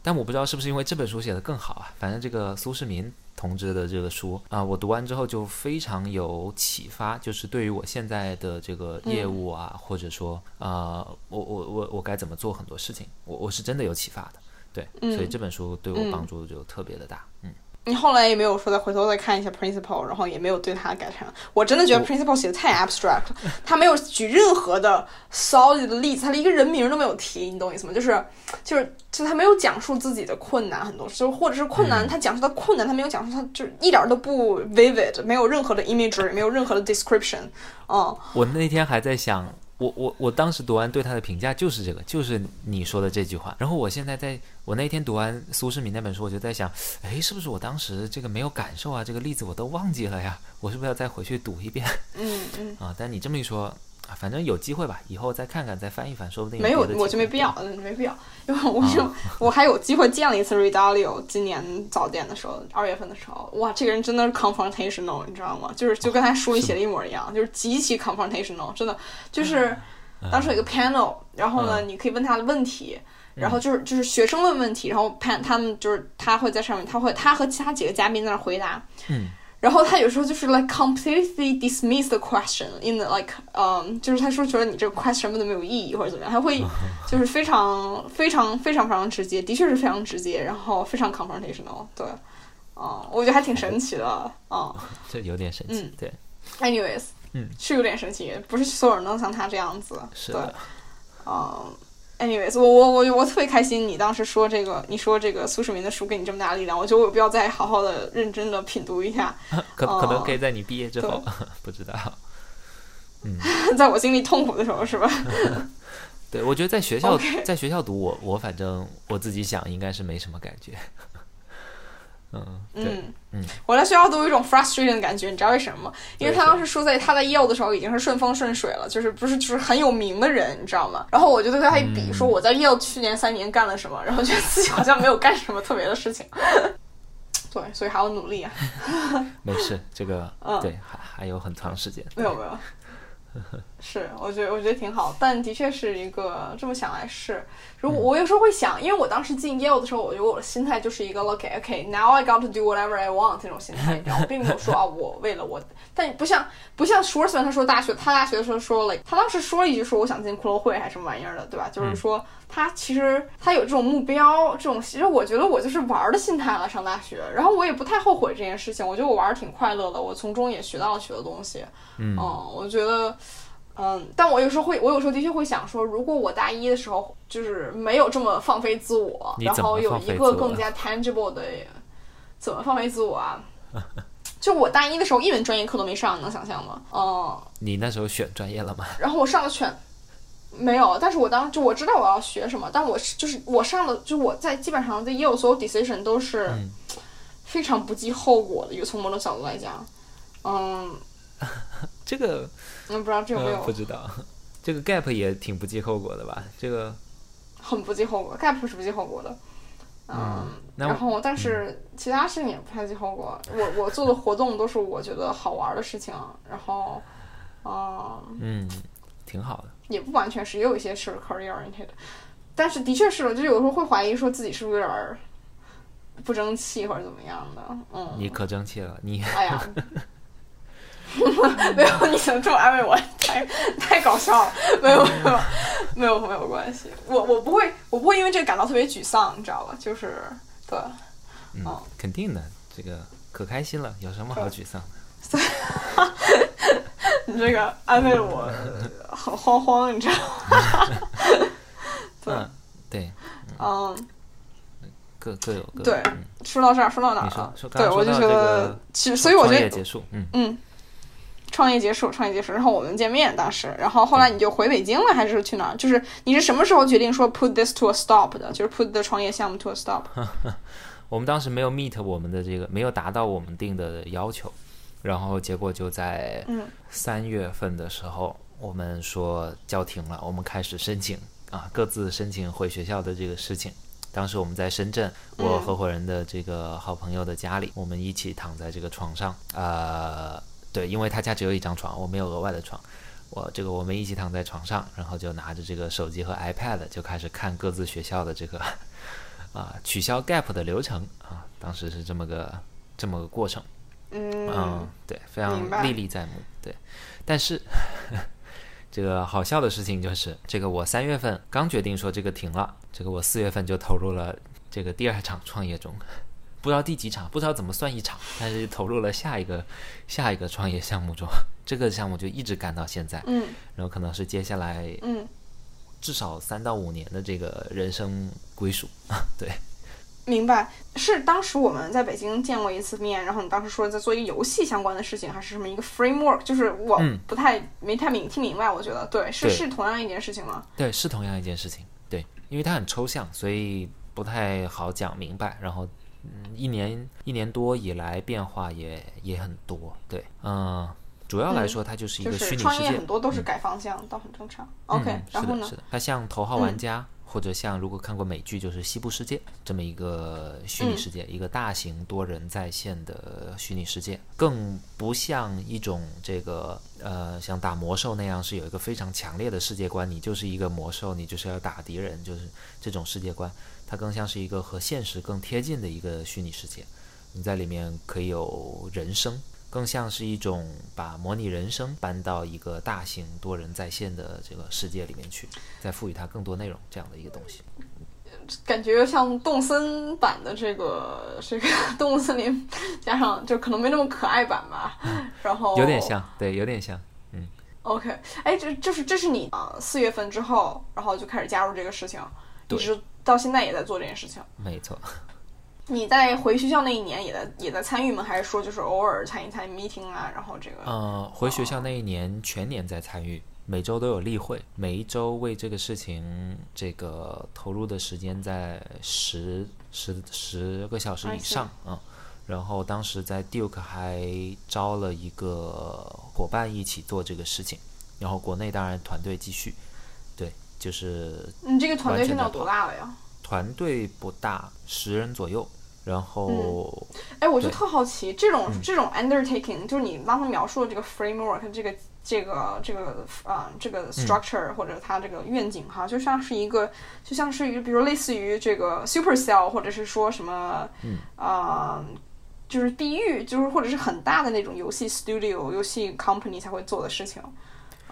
但我不知道是不是因为这本书写的更好啊，反正这个苏世民。同志的这个书啊，我读完之后就非常有启发，就是对于我现在的这个业务啊，或者说啊，我我我我该怎么做很多事情，我我是真的有启发的，对，所以这本书对我帮助就特别的大，嗯你后来也没有说再回头再看一下 principal，然后也没有对他改善。我真的觉得 principal 写的太 abstract 了，他没有举任何的 solid 的例子，他连一个人名都没有提，你懂我意思吗？就是就是就他没有讲述自己的困难，很多就或者是困难，他讲述的困难，他没有讲述他就一点都不 vivid，没有任何的 imagery，没有任何的 description。嗯，我那天还在想。我我我当时读完对他的评价就是这个，就是你说的这句话。然后我现在在我那天读完苏世民那本书，我就在想，哎，是不是我当时这个没有感受啊？这个例子我都忘记了呀，我是不是要再回去读一遍？嗯嗯。啊，但你这么一说，反正有机会吧，以后再看看，再翻一翻，说不定没有，我就没必要，没必要，因为我就 我还有机会见了一次 Redalio，今年早点的时候，二月份的时候，哇，这个人真的是 confrontational，你知道吗？就是就跟他书里写的一模一样，就是极其 confrontational，真的就是。当时有一个 panel，然后呢，你可以问他的问题，然后就是就是学生问问题，然后 pan 他们就是他会在上面，他会他和其他几个嘉宾在那回答，嗯，然后他有时候就是 like completely dismiss the question in the like，嗯，就是他说觉得你这个 question 问的没有意义或者怎么样，他会 就是非常非常非常非常直接，的确是非常直接，然后非常 confrontational，对，嗯，我觉得还挺神奇的，嗯，这有点神奇，对，anyways。嗯，是有点神奇，不是所有人都像他这样子。是的，嗯，anyways，我我我我特别开心，你当时说这个，你说这个苏世民的书给你这么大的力量，我觉得我有必要再好好的认真的品读一下。可可能可以在你毕业之后，不知道。嗯，在我经历痛苦的时候是吧？对，我觉得在学校在学校读，我我反正我自己想应该是没什么感觉。嗯嗯嗯，我在学校都有一种 frustrating 的感觉，你知道为什么吗？因为他当时说在他在 Yale 的时候已经是顺风顺水了，就是不是就是很有名的人，你知道吗？然后我就对他一比，说我在 Yale 去年三年干了什么，然后觉得自己好像没有干什么特别的事情。对，所以还要努力啊。没事，这个对还还有很长时间。没有没有。是，我觉得我觉得挺好，但的确是一个这么想来是。如果我有时候会想，因为我当时进 Yale 的时候，我觉得我的心态就是一个 OK OK，now I got to do whatever I want 这种心态，你知道，我并没有说 啊，我为了我，但不像不像 Schwarzman 他说大学，他大学的时候说了，他当时说了一句说我想进骷髅会还是什么玩意儿的，对吧？就是说他其实他有这种目标，这种其实我觉得我就是玩的心态了上大学，然后我也不太后悔这件事情，我觉得我玩的挺快乐的，我从中也学到了许多东西，嗯，我觉得。嗯，但我有时候会，我有时候的确会想说，如果我大一的时候就是没有这么放飞自我，然后有一个更加 tangible 的，怎么放飞自我啊？就我大一的时候一门专业课都没上，能想象吗？嗯，你那时候选专业了吗？然后我上了选，没有，但是我当就我知道我要学什么，但我就是我上的，就我在基本上在也有所有 decision 都是非常不计后果的，一个从某种角度来讲，嗯。这个，嗯，不知道这有没有？不知道，这个 gap 也挺不计后果的吧？这个很不计后果，gap 是不计后果的。嗯，然后但是其他事情也不太计后果。我我做的活动都是我觉得好玩的事情，然后，嗯，嗯，挺好的。也不完全是，也有一些是 career oriented，但是的确是，就有时候会怀疑说自己是不是有点不争气或者怎么样的。嗯，你可争气了，你。哎呀。没有，你怎么这么安慰我？太太搞笑了！没有，没有，没有，没有关系。我我不会，我不会因为这个感到特别沮丧，你知道吧？就是对，嗯，肯定的，这个可开心了，有什么好沮丧的？你这个安慰我很慌慌，你知道吗？嗯，对，嗯，各各有各。对，说到这儿，说到哪儿了？对，我就觉得，其实，所以我觉得结束，嗯嗯。创业结束，创业结束，然后我们见面当时，然后后来你就回北京了，还是去哪儿？就是你是什么时候决定说 put this to a stop 的？就是 put 的创业项目 to a stop。我们当时没有 meet 我们的这个，没有达到我们定的要求，然后结果就在三月份的时候，我们说叫停了，我们开始申请啊，各自申请回学校的这个事情。当时我们在深圳，我合伙人的这个好朋友的家里，我们一起躺在这个床上，呃。对，因为他家只有一张床，我没有额外的床。我这个我们一起躺在床上，然后就拿着这个手机和 iPad 就开始看各自学校的这个啊取消 Gap 的流程啊。当时是这么个这么个过程。嗯，对，非常历历在目。对，但是 这个好笑的事情就是，这个我三月份刚决定说这个停了，这个我四月份就投入了这个第二场创业中。不知道第几场，不知道怎么算一场，但是投入了下一个下一个创业项目中，这个项目就一直干到现在，嗯然后可能是接下来嗯，至少三到五年的这个人生归属，对，明白。是当时我们在北京见过一次面，然后你当时说在做一个游戏相关的事情，还是什么一个 framework？就是我嗯不太、没太明听明白，我觉得对，是对是同样一件事情吗？对，是同样一件事情，对，因为它很抽象，所以不太好讲明白。然后，嗯，一年一年多以来变化也也很多，对，嗯、主要来说它就是一个虚拟世界是创业很，多都是改方向，倒很正常。OK，嗯、然后呢是的，？是的，它像头号玩家。或者像如果看过美剧，就是《西部世界》这么一个虚拟世界，一个大型多人在线的虚拟世界，更不像一种这个呃像打魔兽那样是有一个非常强烈的世界观，你就是一个魔兽，你就是要打敌人，就是这种世界观。它更像是一个和现实更贴近的一个虚拟世界，你在里面可以有人生，更像是一种把模拟人生搬到一个大型多人在线的这个世界里面去，再赋予它更多内容这样的一个东西。感觉像动森版的这个这个 动物森林，加上就可能没那么可爱版吧。然后有点像，对，有点像。嗯 OK，哎，这就是这是你啊四、月份之后，然后就开始加入这个事情，一对直到现在也在做这件事情。没错，你在回学校那一年也在也在参与吗？还是说就是偶尔参与参与 meeting 啊？然后这个呃，回学校那一年全年在参与，每周都有例会，每一周为这个事情这个投入的时间在十十十个小时以上啊、嗯。然后当时在 Duke 还招了一个伙伴一起做这个事情，然后国内当然团队继续，对，就是你这个团队现在有多大了呀？团队不大，十人左右，然后哎，我就特好奇，这种、这种 undertaking，就是你刚才描述的这个 framework，这个这个这个啊、这个嗯 structure、或者它这个愿景哈，就像是一个，就像是于，比如类似于这个 supercell，或者是说什么，嗯啊、就是地狱，就是或者是很大的那种游戏 studio、游戏 company 才会做的事情。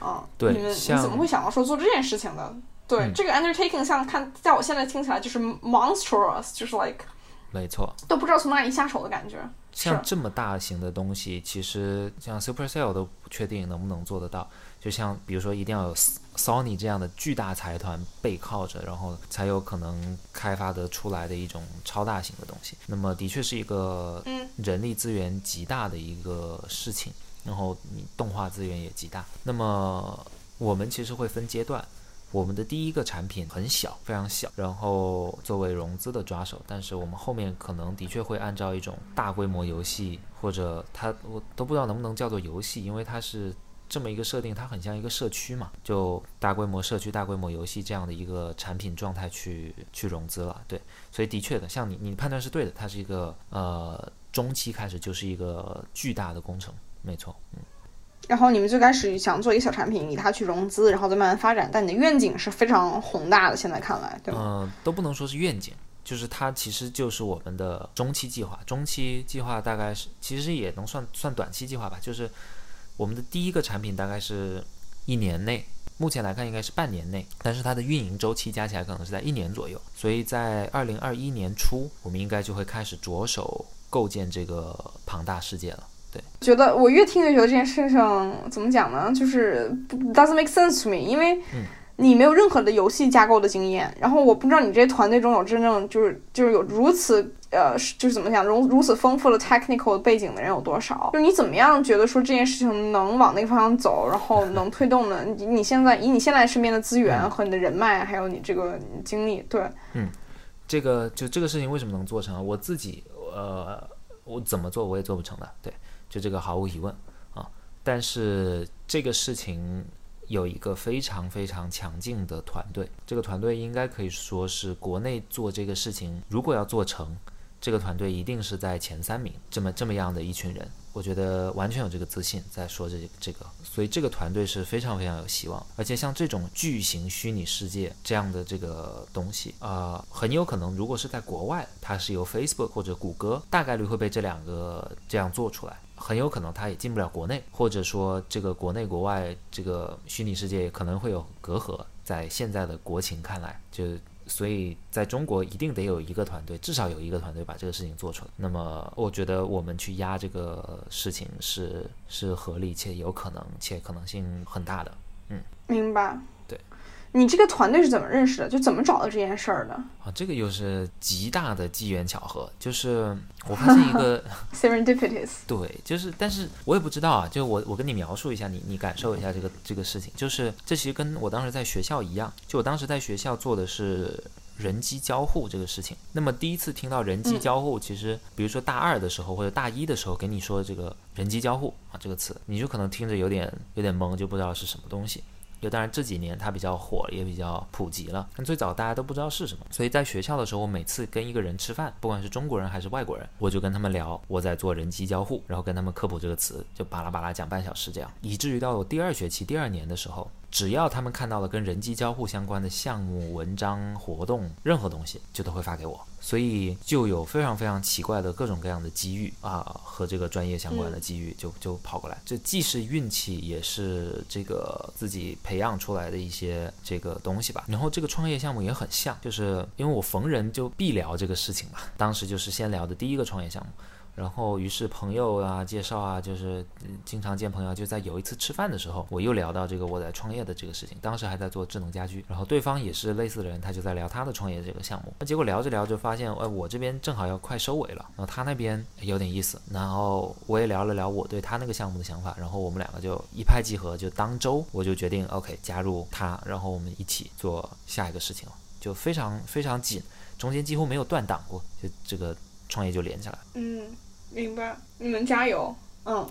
啊、对你们你像怎么会想到说做这件事情的？对，嗯这个 undertaking 像看，在我现在听起来就是 monstrous，就是 like 没错，都不知道从哪里下手的感觉。像这么大型的东西，其实像 Supercell 都不确定能不能做得到。就像比如说，一定要有 Sony 这样的巨大财团背靠着，然后才有可能开发得出来的一种超大型的东西。那么，的确是一个嗯人力资源极大的一个事情，然后你动画资源也极大。那么，我们其实会分阶段。我们的第一个产品很小，非常小，然后作为融资的抓手，但是我们后面可能的确会按照一种大规模游戏，或者它我都不知道能不能叫做游戏，因为它是这么一个设定，它很像一个社区嘛，就大规模社区、大规模游戏这样的一个产品状态去去融资了，对，所以的确的，像你你判断是对的，它是一个呃中期开始就是一个巨大的工程，没错，嗯。然后你们最开始想做一个小产品，以它去融资，然后再慢慢发展。但你的愿景是非常宏大的，现在看来，对吗？嗯、都不能说是愿景，就是它其实就是我们的中期计划。中期计划大概是，其实也能算算短期计划吧。就是我们的第一个产品大概是一年内，目前来看应该是半年内，但是它的运营周期加起来可能是在一年左右。所以在二零二一年初，我们应该就会开始着手构建这个庞大世界了。对，觉得我越听越觉得这件事情怎么讲呢？就是不 doesn't make sense to me，因为嗯你没有任何的游戏架构的经验，然后我不知道你这些团队中有真正就是就是有如此呃就是怎么讲如如此丰富的 technical 背景的人有多少？就是你怎么样觉得说这件事情能往那个方向走，然后能推动呢？你你现在以你现在身边的资源和你的人脉，还有你这个经历，对，嗯这个就这个事情为什么能做成啊？我自己呃，我怎么做我也做不成的，对，就这个毫无疑问啊。但是这个事情有一个非常非常强劲的团队，这个团队应该可以说是国内做这个事情，如果要做成，这个团队一定是在前三名，这么这么样的一群人，我觉得完全有这个自信在说这这个，所以这个团队是非常非常有希望。而且像这种巨型虚拟世界这样的这个东西，啊，很有可能如果是在国外，它是由 Facebook 或者谷歌，大概率会被这两个这样做出来。很有可能它也进不了国内，或者说这个国内国外这个虚拟世界可能会有隔阂，在现在的国情看来，就所以在中国一定得有一个团队，至少有一个团队把这个事情做出来。那么我觉得我们去压这个事情是是合理且有可能且可能性很大的。嗯，明白。对，你这个团队是怎么认识的？就怎么找到这件事儿的啊？这个又是极大的机缘巧合，就是我发现一个 serendipitous，。对，就是，但是我也不知道啊。就我我跟你描述一下，你你感受一下这个这个事情。就是这其实跟我当时在学校一样，就我当时在学校做的是人机交互这个事情。那么第一次听到人机交互，其实比如说大二的时候或者大一的时候给你说这个人机交互啊这个词，你就可能听着有点有点懵，就不知道是什么东西。就当然这几年它比较火，也比较普及了。但最早大家都不知道是什么，所以在学校的时候，我每次跟一个人吃饭，不管是中国人还是外国人，我就跟他们聊我在做人机交互，然后跟他们科普这个词，就巴拉巴拉讲半小时这样，以至于到我第二学期第二年的时候。只要他们看到了跟人机交互相关的项目、文章、活动，任何东西就都会发给我，所以就有非常非常奇怪的各种各样的机遇啊，和这个专业相关的机遇就就跑过来。这既是运气，也是这个自己培养出来的一些这个东西吧。然后这个创业项目也很像，就是因为我逢人就必聊这个事情嘛，当时就是先聊的第一个创业项目。然后，于是朋友啊介绍啊，就是经常见朋友，就在有一次吃饭的时候，我又聊到这个我在创业的这个事情。当时还在做智能家居，然后对方也是类似的人，他就在聊他的创业这个项目。那结果聊着聊着发现，哎，我这边正好要快收尾了，然后他那边有点意思，然后我也聊了聊我对他那个项目的想法，然后我们两个就一拍即合，就当周我就决定 OK 加入他，然后我们一起做下一个事情了，就非常非常紧，中间几乎没有断档过，就这个创业就连起来。嗯。明白，你们加油，嗯，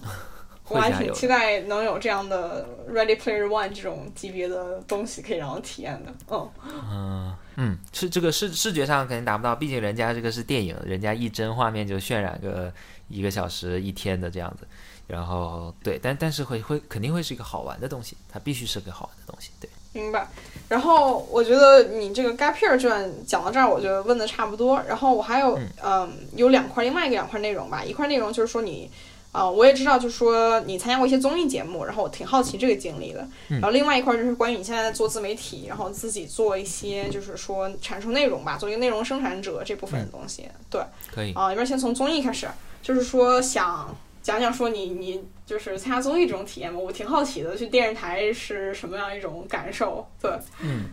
我还挺期待能有这样的 Ready Player One 这种级别的东西可以让我体验的，嗯，嗯嗯，是这个视视觉上肯定达不到，毕竟人家这个是电影，人家一帧画面就渲染个一个小时一天的这样子，然后对，但但是会会肯定会是一个好玩的东西，它必须是个好玩的东西，对。明白，然后我觉得你这个 gap year 卷讲到这儿，我觉得问的差不多。然后我还有嗯有两块，另外一个两块内容吧。一块内容就是说你，啊，我也知道，就是说你参加过一些综艺节目，然后我挺好奇这个经历的。然后另外一块就是关于你现在在做自媒体，然后自己做一些就是说产出内容吧，做一个内容生产者这部分的东西。对，可以啊，要不然先从综艺开始，就是说想。讲讲说你你就是参加综艺这种体验吗？我挺好奇的，去电视台是什么样一种感受？对，嗯，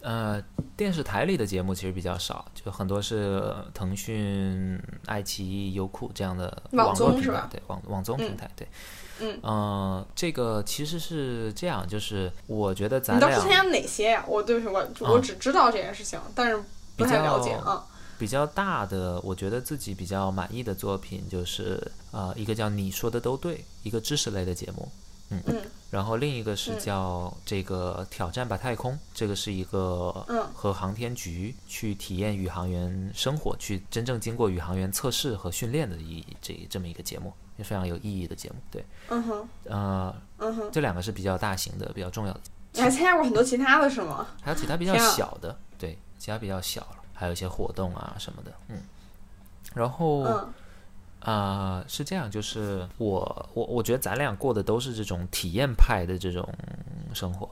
呃，电视台里的节目其实比较少，就很多是腾讯、爱奇艺、优酷这样的网络平台，对网网综平台，对，嗯，呃，这个其实是这样，就是我觉得咱俩你当时参加哪些呀？我对我我只知道这件事情，但是不太了解啊。比较大的，我觉得自己比较满意的作品就是，呃，一个叫你说的都对，一个知识类的节目，嗯，然后另一个是叫这个挑战吧太空，这个是一个和航天局去体验宇航员生活，去真正经过宇航员测试和训练的一这这么一个节目，也非常有意义的节目，对，嗯哼，呃，嗯哼，这两个是比较大型的、比较重要的。你还参加过很多其他的是吗？还有其他比较小的，对，其他比较小了。还有一些活动啊什么的，嗯，然后啊是这样，就是我我我觉得咱俩过的都是这种体验派的这种生活，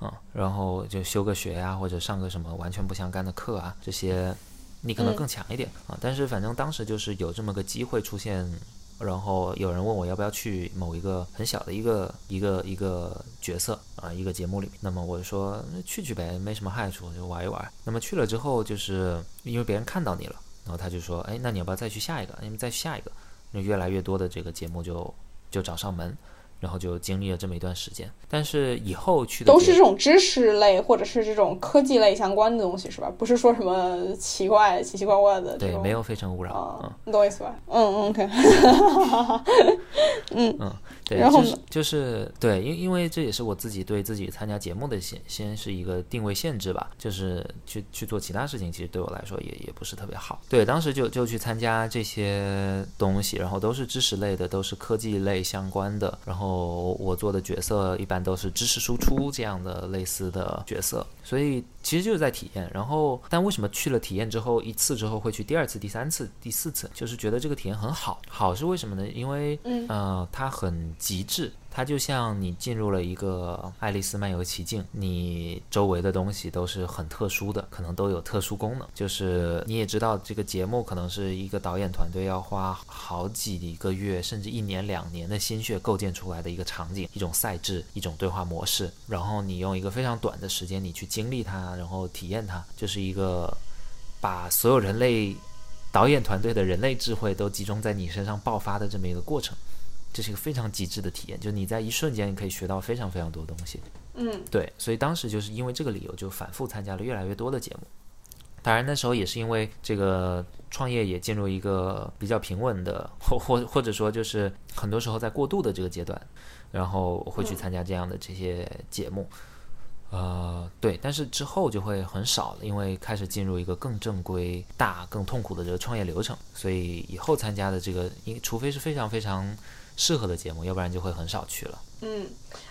啊，然后就休个学呀，或者上个什么完全不相干的课啊，这些你可能更强一点啊，但是反正当时就是有这么个机会出现。然后有人问我要不要去某一个很小的一个一个一个角色啊，一个节目里面。那么我就说去去呗，没什么害处，就玩一玩。那么去了之后，就是因为别人看到你了，然后他就说，哎，那你要不要再去下一个？你们再去下一个，那越来越多的这个节目就就找上门。然后就经历了这么一段时间，但是以后去的都是这种知识类或者是这种科技类相关的东西，是吧？不是说什么奇怪、奇奇怪怪的。对，没有非诚勿扰。嗯，你懂我意思吧？嗯嗯，OK。嗯 嗯。对，就是就是对，因因为这也是我自己对自己参加节目的先先是一个定位限制吧，就是去去做其他事情，其实对我来说也也不是特别好。对，当时就就去参加这些东西，然后都是知识类的，都是科技类相关的，然后我做的角色一般都是知识输出这样的类似的角色，所以其实就是在体验。然后，但为什么去了体验之后一次之后会去第二次、第三次、第四次？就是觉得这个体验很好，好是为什么呢？因为嗯，呃，它很。极致。它就像你进入了一个《爱丽丝漫游奇境》，你周围的东西都是很特殊的，可能都有特殊功能。就是你也知道，这个节目可能是一个导演团队要花好几个月，甚至一年两年的心血构建出来的一个场景、一种赛制、一种对话模式。然后你用一个非常短的时间，你去经历它，然后体验它，就是一个把所有人类导演团队的人类智慧都集中在你身上爆发的这么一个过程。这是一个非常极致的体验，就你在一瞬间你可以学到非常非常多东西。嗯，对，所以当时就是因为这个理由，就反复参加了越来越多的节目。当然那时候也是因为这个创业也进入一个比较平稳的，或或或者说就是很多时候在过渡的这个阶段，然后会去参加这样的这些节目。呃，对，但是之后就会很少了，因为开始进入一个更正规、大、更痛苦的这个创业流程，所以以后参加的这个，因除非是非常非常。适合的节目，要不然就会很少去了。嗯，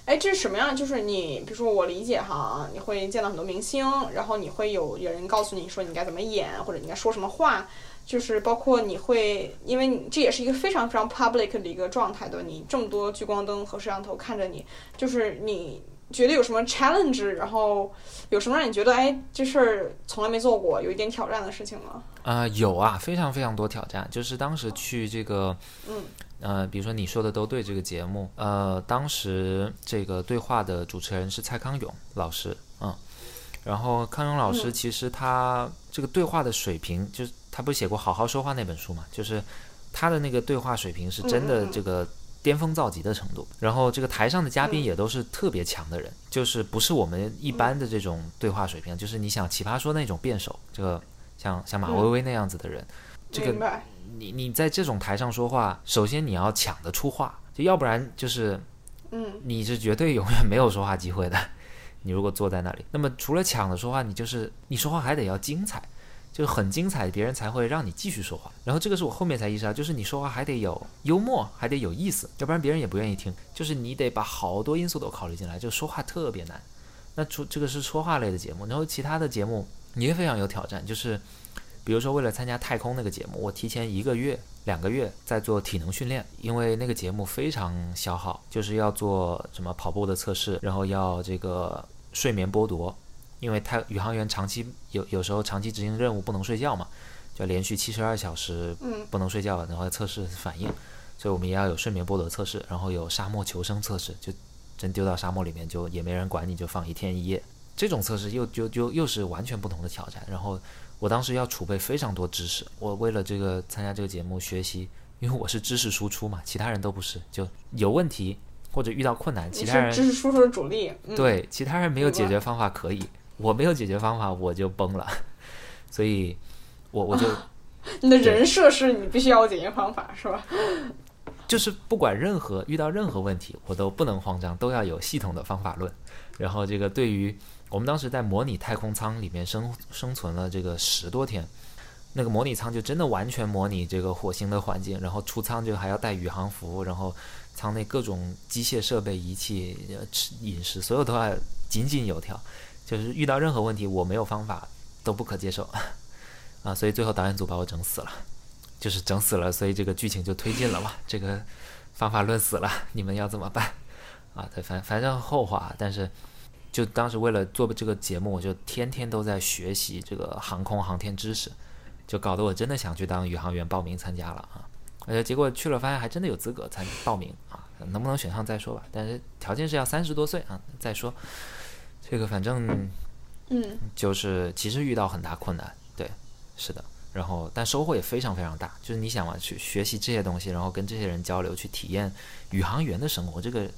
哎，这是什么样？就是你，比如说我理解哈，你会见到很多明星，然后你会有有人告诉你说你该怎么演，或者你该说什么话，就是包括你会，因为你这也是一个非常非常 public 的一个状态对吧？你这么多聚光灯和摄像头看着你，就是你觉得有什么 challenge，然后有什么让你觉得哎这事儿从来没做过，有一点挑战的事情吗？啊，有啊，非常非常多挑战，就是当时去这个，嗯。呃，比如说你说的都对，这个节目，呃，当时这个对话的主持人是蔡康永老师，嗯，然后康永老师其实他这个对话的水平，就是他不是写过《好好说话》那本书嘛，就是他的那个对话水平是真的这个巅峰造极的程度。然后这个台上的嘉宾也都是特别强的人，就是不是我们一般的这种对话水平，就是你想奇葩说那种辩手，这个像像马薇薇那样子的人，这个。你你在这种台上说话，首先你要抢得出话，就要不然就是，嗯，你是绝对永远没有说话机会的。你如果坐在那里，那么除了抢着说话，你就是你说话还得要精彩，就是很精彩，别人才会让你继续说话。然后这个是我后面才意识到，就是你说话还得有幽默，还得有意思，要不然别人也不愿意听。就是你得把好多因素都考虑进来，就说话特别难。那除这个是说话类的节目，然后其他的节目也非常有挑战，就是。比如说，为了参加太空那个节目，我提前一个月、两个月在做体能训练，因为那个节目非常消耗，就是要做什么跑步的测试，然后要这个睡眠剥夺，因为太宇航员长期有有时候长期执行任务不能睡觉嘛，就连续七十二小时不能睡觉，然后测试反应，所以我们也要有睡眠剥夺测试，然后有沙漠求生测试，就真丢到沙漠里面就也没人管你，就放一天一夜，这种测试又就就又是完全不同的挑战，然后。我当时要储备非常多知识，我为了这个参加这个节目学习，因为我是知识输出嘛，其他人都不是，就有问题或者遇到困难，其他人知识输出的主力，对，其他人没有解决方法可以，我没有解决方法我就崩了，所以，我我就 你的人设是你必须要有解决方法是吧？就是不管任何遇到任何问题，我都不能慌张，都要有系统的方法论，然后这个对于。我们当时在模拟太空舱里面生生存了这个十多天，那个模拟舱就真的完全模拟这个火星的环境，然后出舱就还要带宇航服，然后舱内各种机械设备、仪器、吃饮食，所有都要井井有条。就是遇到任何问题，我没有方法都不可接受 啊！所以最后导演组把我整死了，就是整死了，所以这个剧情就推进了嘛。这个方法论死了，你们要怎么办啊？对，反反正后话，但是。就当时为了做这个节目，我就天天都在学习这个航空航天知识，就搞得我真的想去当宇航员，报名参加了啊！而且，结果去了发现还真的有资格参报名啊，能不能选上再说吧。但是条件是要三十多岁啊，再说。这个反正，嗯，就是其实遇到很大困难，对，是的。然后但收获也非常非常大，就是你想嘛，去学习这些东西，然后跟这些人交流，去体验宇航员的生活，这个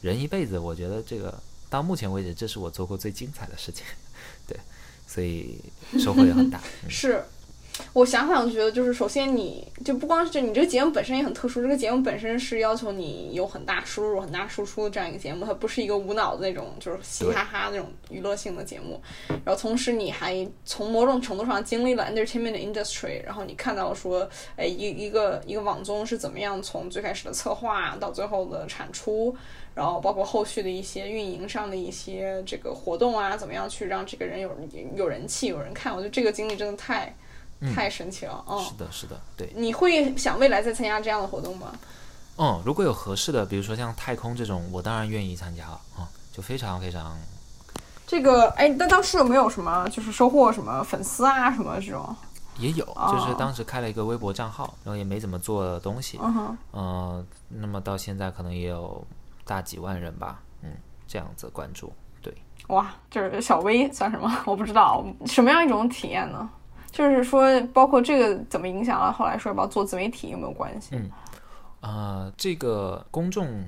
人一辈子，我觉得这个。到目前为止，这是我做过最精彩的事情，对，所以收获也很大。是，我想想觉得，就是首先你就不光是就你这个节目本身也很特殊，这个节目本身是要求你有很大输入、很大输出的这样一个节目，它不是一个无脑的那种，就是嘻哈哈那种娱乐性的节目。然后同时你还从某种程度上经历了 entertainment industry，然后你看到说，哎，一一个一个网综是怎么样从最开始的策划到最后的产出。然后包括后续的一些运营上的一些这个活动啊，怎么样去让这个人有有人气、有人看？我觉得这个经历真的太太神奇了。嗯，是的，是的，对。你会想未来再参加这样的活动吗？嗯，如果有合适的，比如说像太空这种，我当然愿意参加了啊、就非常非常这个哎，那当时有没有什么就是收获什么粉丝啊什么这种？也有，哦就是当时开了一个微博账号，然后也没怎么做东西，嗯哼，呃，那么到现在可能也有大几万人吧，嗯，这样子关注，对，哇，就是小微算什么？我不知道什么样一种体验呢？就是说，包括这个怎么影响了后来说要不要做自媒体有没有关系？嗯呃，这个公众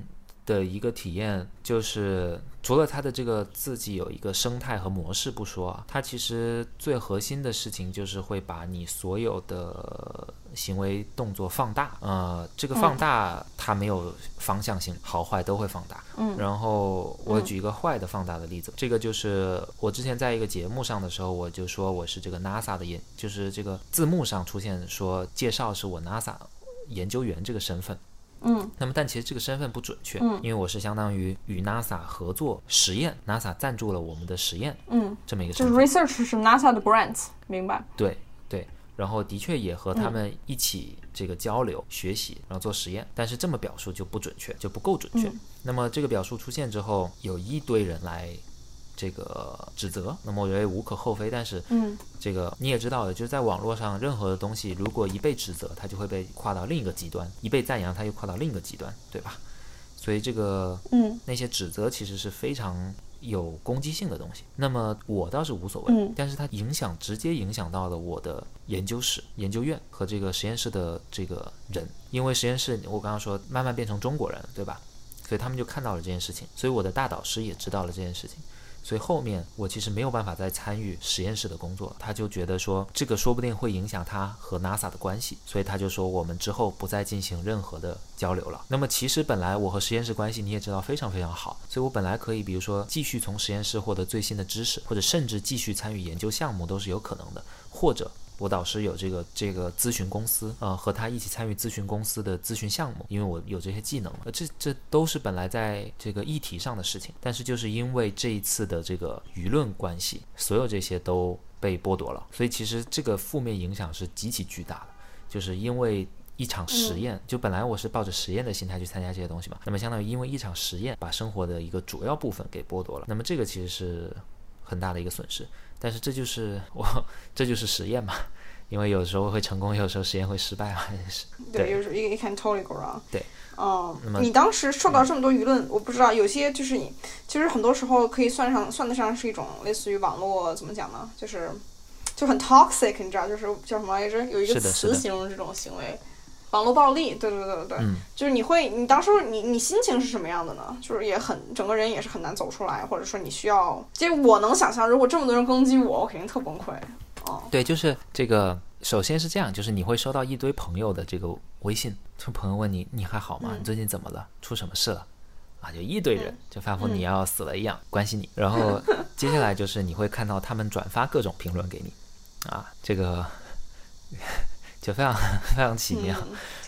的一个体验，就是除了它的这个自己有一个生态和模式不说啊，它其实最核心的事情就是会把你所有的行为动作放大。呃，这个放大它没有方向性，好坏都会放大。嗯然后我举一个坏的放大的例子，这个就是我之前在一个节目上的时候，我就说我是这个 NASA 的研，就是这个字幕上出现说介绍是我 NASA 研究员这个身份。嗯那么，但其实这个身份不准确，嗯因为我是相当于与 NASA 合作实验，NASA 赞助了我们的实验嗯，这么一个身份。research 是 NASA 的 grant，明白？对对，然后的确也和他们一起这个交流、学习，然后做实验，但是这么表述就不准确，就不够准确。嗯那么这个表述出现之后，有一堆人来这个指责，那么我觉得无可厚非，但是嗯这个你也知道的，就是在网络上，任何的东西如果一被指责，它就会被跨到另一个极端；一被赞扬，它又跨到另一个极端，对吧？所以这个嗯那些指责其实是非常有攻击性的东西。那么我倒是无所谓，嗯但是它影响直接影响到了我的研究室、研究院和这个实验室的这个人，因为实验室我刚刚说慢慢变成中国人，对吧？所以他们就看到了这件事情，所以我的大导师也知道了这件事情。所以后面我其实没有办法再参与实验室的工作，他就觉得说这个说不定会影响他和 NASA 的关系，所以他就说我们之后不再进行任何的交流了。那么其实本来我和实验室关系你也知道非常非常好，所以我本来可以比如说继续从实验室获得最新的知识，或者甚至继续参与研究项目都是有可能的，或者。我导师有这个这个咨询公司，呃，和他一起参与咨询公司的咨询项目，因为我有这些技能，呃，这这都是本来在这个议题上的事情，但是就是因为这一次的这个舆论关系，所有这些都被剥夺了，所以其实这个负面影响是极其巨大的，就是因为。一场实验，就本来我是抱着实验的心态去参加这些东西嘛，那么相当于因为一场实验把生活的一个主要部分给剥夺了，那么这个其实是很大的一个损失。但是这就是我，这就是实验嘛，因为有时候会成功，有时候实验会失败嘛，是。对，对有时候 you can totally go wrong。对，嗯，你当时受到这么多舆论，我不知道，有些就是你，其实很多时候可以算上算得上是一种类似于网络怎么讲呢？就是就很 toxic，你知道，就是叫什么来着？有一个词形容这种行为，网络暴力。对对对对对，嗯就是你会，你当时你你心情是什么样的呢？就是也很整个人也是很难走出来，或者说你需要，其实我能想象，如果这么多人攻击我，我肯定特崩溃。哦，对，就是这个。首先是这样，就是你会收到一堆朋友的这个微信，就朋友问你你还好吗？嗯你最近怎么了？出什么事了？啊，就一堆人嗯就仿佛你要死了一样、关心你。然后 接下来就是你会看到他们转发各种评论给你，啊，这个就非常 非常奇妙。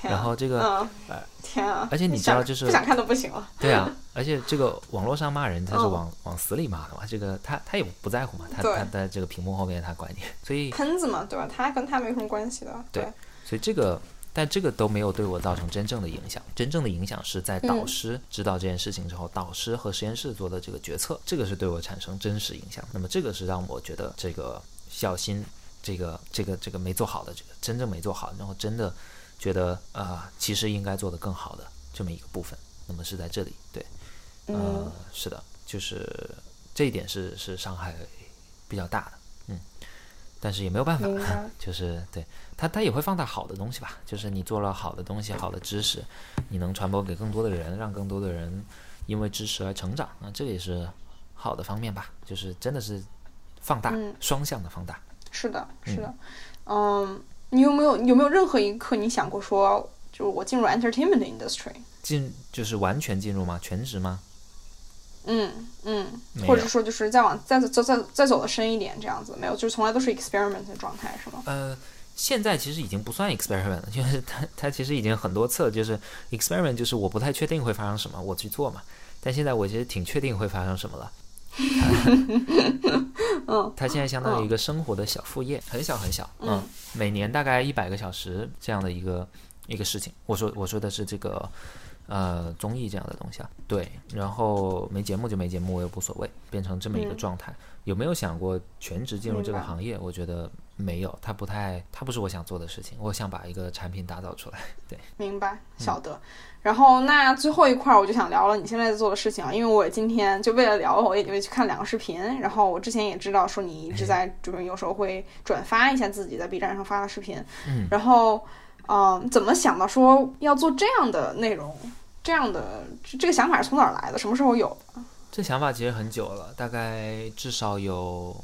然后这个嗯呃，天啊！而且你知道就是不想看都不行了。对啊，而且这个网络上骂人，他是嗯往、往死里骂的嘛，这个他他也不在乎嘛，他他在这个屏幕后面他管你，所以喷子嘛，对吧？他跟他没什么关系的。对所以这个，但这个都没有对我造成真正的影响，真正的影响是在导嗯师知道这件事情之后，导师和实验室做的这个决策，这个是对我产生真实影响。那么这个是让我觉得这个小心，这个这个这个没做好的，这个真正没做好，然后真的觉得啊、呃其实应该做得更好的这么一个部分。那么是在这里，对。嗯呃，是的，就是这一点是是伤害比较大的，嗯，但是也没有办法，就是对他他也会放大好的东西吧，就是你做了好的东西、好的知识，你能传播给更多的人，让更多的人因为知识而成长，那这也是好的方面吧，就是真的是放大，嗯双向的放大。是的，是的。嗯，你有没有有没有任何一刻你想过说，就是我进入 entertainment industry？进就是完全进入吗？全职吗？嗯嗯或者说就是再往再走再再走的深一点，这样子没有，就是从来都是 experiment 的状态，是吗？呃，现在其实已经不算 experiment 了，就是它它其实已经很多次了，就是 experiment 就是我不太确定会发生什么，我去做嘛。但现在我其实挺确定会发生什么了。嗯 它现在相当于一个生活的小副业，很小很小，嗯每年大概一百个小时这样的一个一个事情。我说我说的是这个呃综艺这样的东西啊。对，然后没节目就没节目，我也无所谓，变成这么一个状态。有没有想过全职进入这个行业？我觉得没有，它不太，它不是我想做的事情。我想把一个产品打造出来。对，明白，晓得。然后那最后一块我就想聊了你现在在做的事情啊，因为我今天就为了聊，我也会去看两个视频。然后我之前也知道说你一直在，就是有时候会转发一下自己在 B 站上发的视频。嗯。然后，嗯，怎么想到说要做这样的内容？这样的这个想法是从哪儿来的？什么时候有的？这想法其实很久了，大概至少有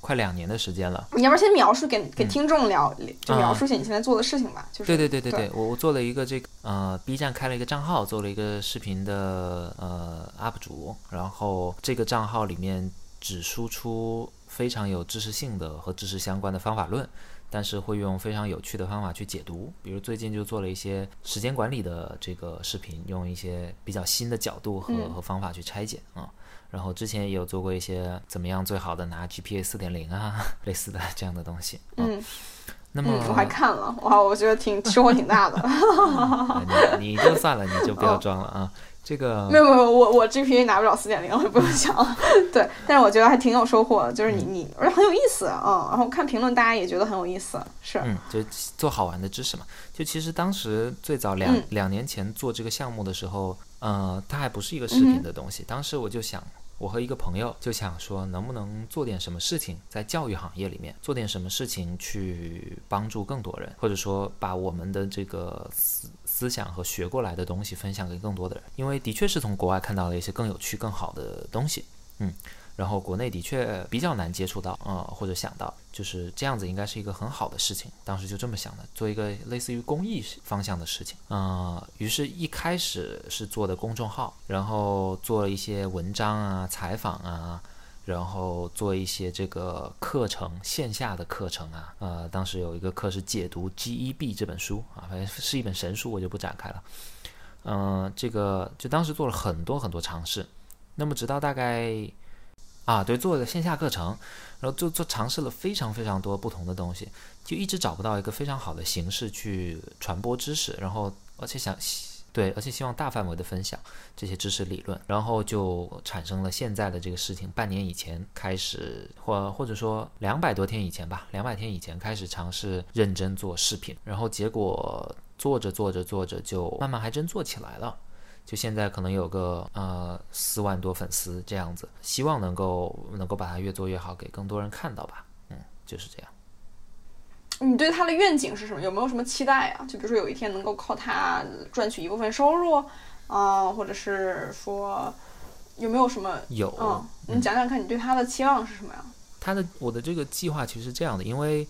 快两年的时间了。你要不要先描述给给听众聊，就描述一下你现在做的事情吧？就是对对对对对，我我做了一个这个呃 B 站开了一个账号，做了一个视频的呃 UP 主，然后这个账号里面只输出非常有知识性的和知识相关的方法论。但是会用非常有趣的方法去解读，比如最近就做了一些时间管理的这个视频，用一些比较新的角度和和方法去拆解啊。然后之前也有做过一些怎么样最好的拿 GPA 四点零啊 类似的这样的东西。嗯，那么我还看了哇，我觉得挺收获挺大的。你你就算了，你就不要装了啊。这个没有没有，我我 GPA 拿不了四点零，我也不用想了。对，但是我觉得还挺有收获的，就是你你而且很有意思啊。然后看评论，大家也觉得很有意思，是嗯，就做好玩的知识嘛。就其实当时最早两两年前做这个项目的时候，呃，它还不是一个视频的东西。当时我就想。我和一个朋友就想说，能不能做点什么事情，在教育行业里面做点什么事情，去帮助更多人，或者说把我们的这个思思想和学过来的东西分享给更多的人。因为的确是从国外看到了一些更有趣、更好的东西，嗯。然后国内的确比较难接触到，呃，或者想到，就是这样子应该是一个很好的事情。当时就这么想的，做一个类似于公益方向的事情，呃，于是一开始是做的公众号，然后做了一些文章啊、采访啊，然后做一些这个课程，线下的课程啊，呃，当时有一个课是解读 G.E.B 这本书啊，反正是一本神书，我就不展开了。嗯，这个就当时做了很多很多尝试，那么直到大概。啊，对，做了线下课程，然后就做尝试了非常非常多不同的东西，就一直找不到一个非常好的形式去传播知识，然后而且想对，而且希望大范围的分享这些知识理论，然后就产生了现在的这个事情。半年以前开始，或或者说两百多天以前吧，两百天以前开始尝试认真做视频，然后结果做着做着做着就慢慢还真做起来了。就现在可能有个呃四万多粉丝这样子，希望能够能够把它越做越好，给更多人看到吧。嗯，就是这样。你对他的愿景是什么？有没有什么期待啊？就比如说有一天能够靠它赚取一部分收入啊，或者是说有没有什么？有。嗯，你讲讲看你对他的期望是什么呀？他的我的这个计划其实是这样的，因为。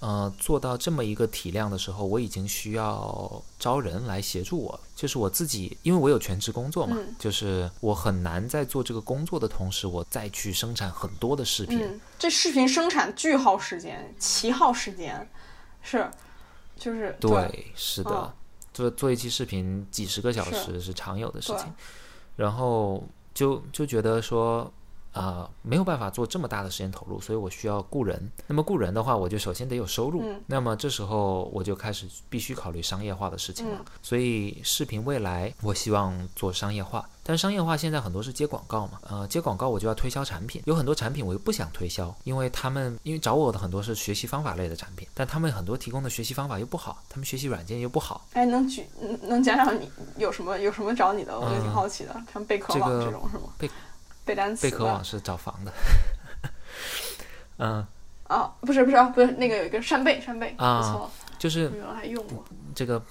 呃，做到这么一个体量的时候，我已经需要招人来协助我。就是我自己，因为我有全职工作嘛，就是我很难在做这个工作的同时，我再去生产很多的视频。这视频生产巨耗时间，奇耗时间，是，就是对，是的，做做一期视频几十个小时是常有的事情，然后就就觉得说。啊，没有办法做这么大的时间投入，所以我需要雇人。那么雇人的话，我就首先得有收入。那么这时候我就开始必须考虑商业化的事情了。所以视频未来我希望做商业化，但商业化现在很多是接广告嘛。呃，接广告我就要推销产品，有很多产品我又不想推销，因为他们因为找我的很多是学习方法类的产品，但他们很多提供的学习方法又不好，他们学习软件又不好。哎，能举能讲讲你有什么有什么找你的？我也挺好奇的，像贝壳网这种是吗？贝。背单词。贝壳网是找房的。嗯。哦，不是不是不是，那个有一个扇贝扇贝，啊，不错，就是原来还用过这个。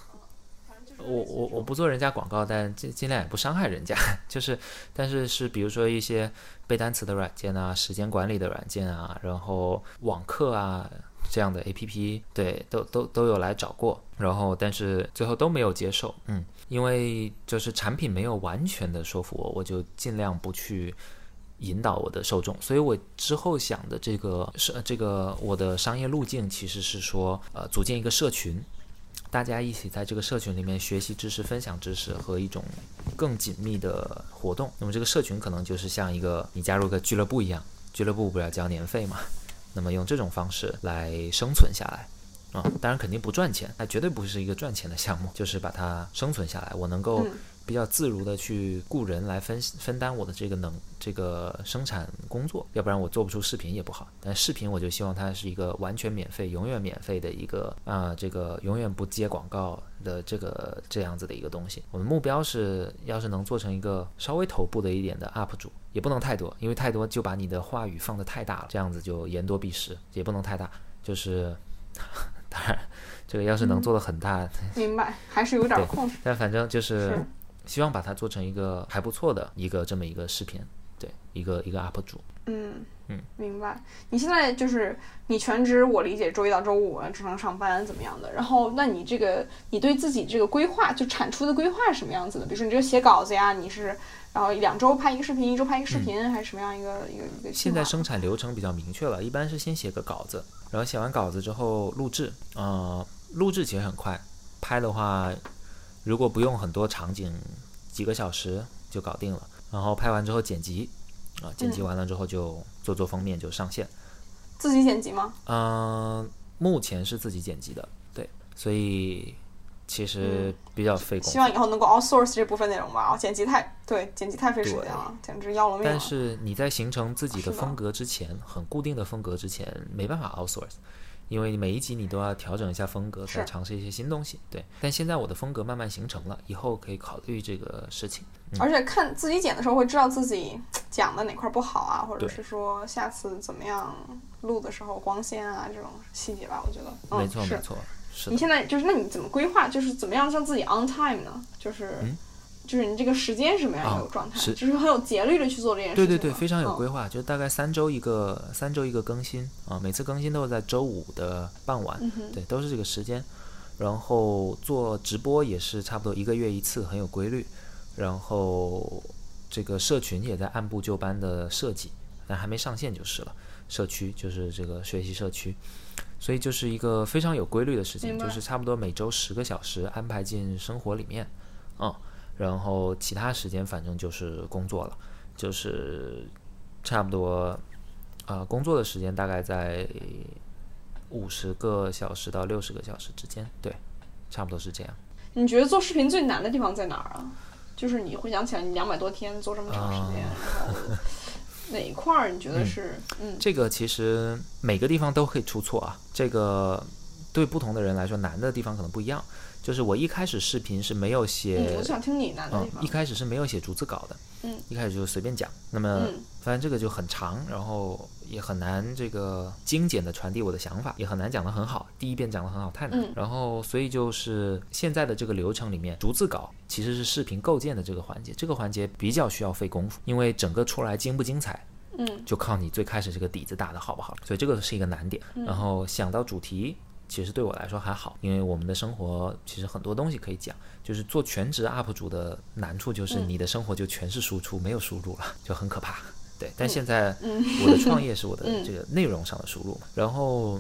我我我不做人家广告，但尽尽量也不伤害人家。就是，但是是比如说一些背单词的软件啊，时间管理的软件啊，然后网课啊这样的 A P P，对，都都都有来找过，然后但是最后都没有接受，嗯。因为就是产品没有完全的说服我，我就尽量不去引导我的受众。所以我之后想的这个是这个我的商业路径，其实是说，呃，组建一个社群，大家一起在这个社群里面学习知识、分享知识和一种更紧密的活动。那么这个社群可能就是像一个你加入个俱乐部一样，俱乐部不要交年费嘛？那么用这种方式来生存下来。啊，当然肯定不赚钱，那绝对不是一个赚钱的项目，就是把它生存下来。我能够比较自如的去雇人来分分担我的这个能这个生产工作，要不然我做不出视频也不好。但视频我就希望它是一个完全免费、永远免费的一个啊，这个永远不接广告的这个这样子的一个东西。我的目标是，要是能做成一个稍微头部的一点的 UP 主，也不能太多，因为太多就把你的话语放得太大了，这样子就言多必失，也不能太大，就是 当然这个要是能做的很大，明白，还是有点控制。但反正就是是希望把它做成一个还不错的一个这么一个视频，对，一个一个 UP 主。嗯嗯，明白。你现在就是你全职，我理解周一到周五正常上班怎么样的？然后，那你这个你对自己这个规划，就产出的规划是什么样子的？比如说你这个写稿子呀，你是然后两周拍一个视频，一周拍一个视频，还是什么样一个一个一个现在生产流程比较明确了，一般是先写个稿子，然后写完稿子之后录制。呃，录制其实很快，拍的话，如果不用很多场景，几个小时就搞定了。然后拍完之后剪辑，啊、剪辑完了之后就做做封面就上线。自己剪辑吗？嗯、目前是自己剪辑的，对，所以其实比较费。希望以后能够 outsource 这部分内容吧。啊，剪辑太对，剪辑太费时间了，简直要了命了。但是你在形成自己的风格之前，很固定的风格之前，没办法 outsource，因为每一集你都要调整一下风格，再尝试一些新东西。对，但现在我的风格慢慢形成了，以后可以考虑这个事情。而且看自己剪的时候会知道自己讲的哪块不好啊，或者是说下次怎么样录的时候光线啊这种细节吧，我觉得。嗯、没错，没错，是你。现在就是，那你怎么规划？就是怎么样让自己 on time 呢？就是，嗯就是你这个时间是什么样一啊个状态？是就是很有节律的去做这件事情。对对对，非常有嗯规划，就大概三周一个，三周一个更新啊，每次更新都是在周五的傍晚，嗯，对，都是这个时间。然后做直播也是差不多一个月一次，很有规律。然后这个社群也在按部就班的设计，但还没上线就是了。社区就是这个学习社区，所以就是一个非常有规律的事情，就是差不多每周十个小时安排进生活里面，嗯，然后其他时间反正就是工作了，就是差不多，呃，工作的时间大概在五十个小时到六十个小时之间，对，差不多是这样。你觉得做视频最难的地方在哪儿啊？就是你回想起来，你两百多天做这么长时间，啊然后哪一块儿你觉得是？嗯。这个其实每个地方都可以出错啊，这个对不同的人来说难的地方可能不一样。就是我一开始视频是没有嗯，写我，想听你难的嗯地，方。一。开始是没有写逐字稿的，嗯，一开始就随便讲。那么嗯。发现这个就很长，然后也很难这个精简的传递我的想法，也很难讲得很好。第一遍讲得很好太难，嗯然后所以就是现在的这个流程里面，逐字稿其实是视频构建的这个环节，这个环节比较需要费功夫，因为整个出来精不精彩，嗯就靠你最开始这个底子打得好不好，所以这个是一个难点。然后想到主题，其实对我来说还好，因为我们的生活其实很多东西可以讲。就是做全职 UP 主的难处就是你的生活就全是输出，没有输入了，就很可怕。对，但现在我的创业是我的 这个内容上的输入嘛，然后。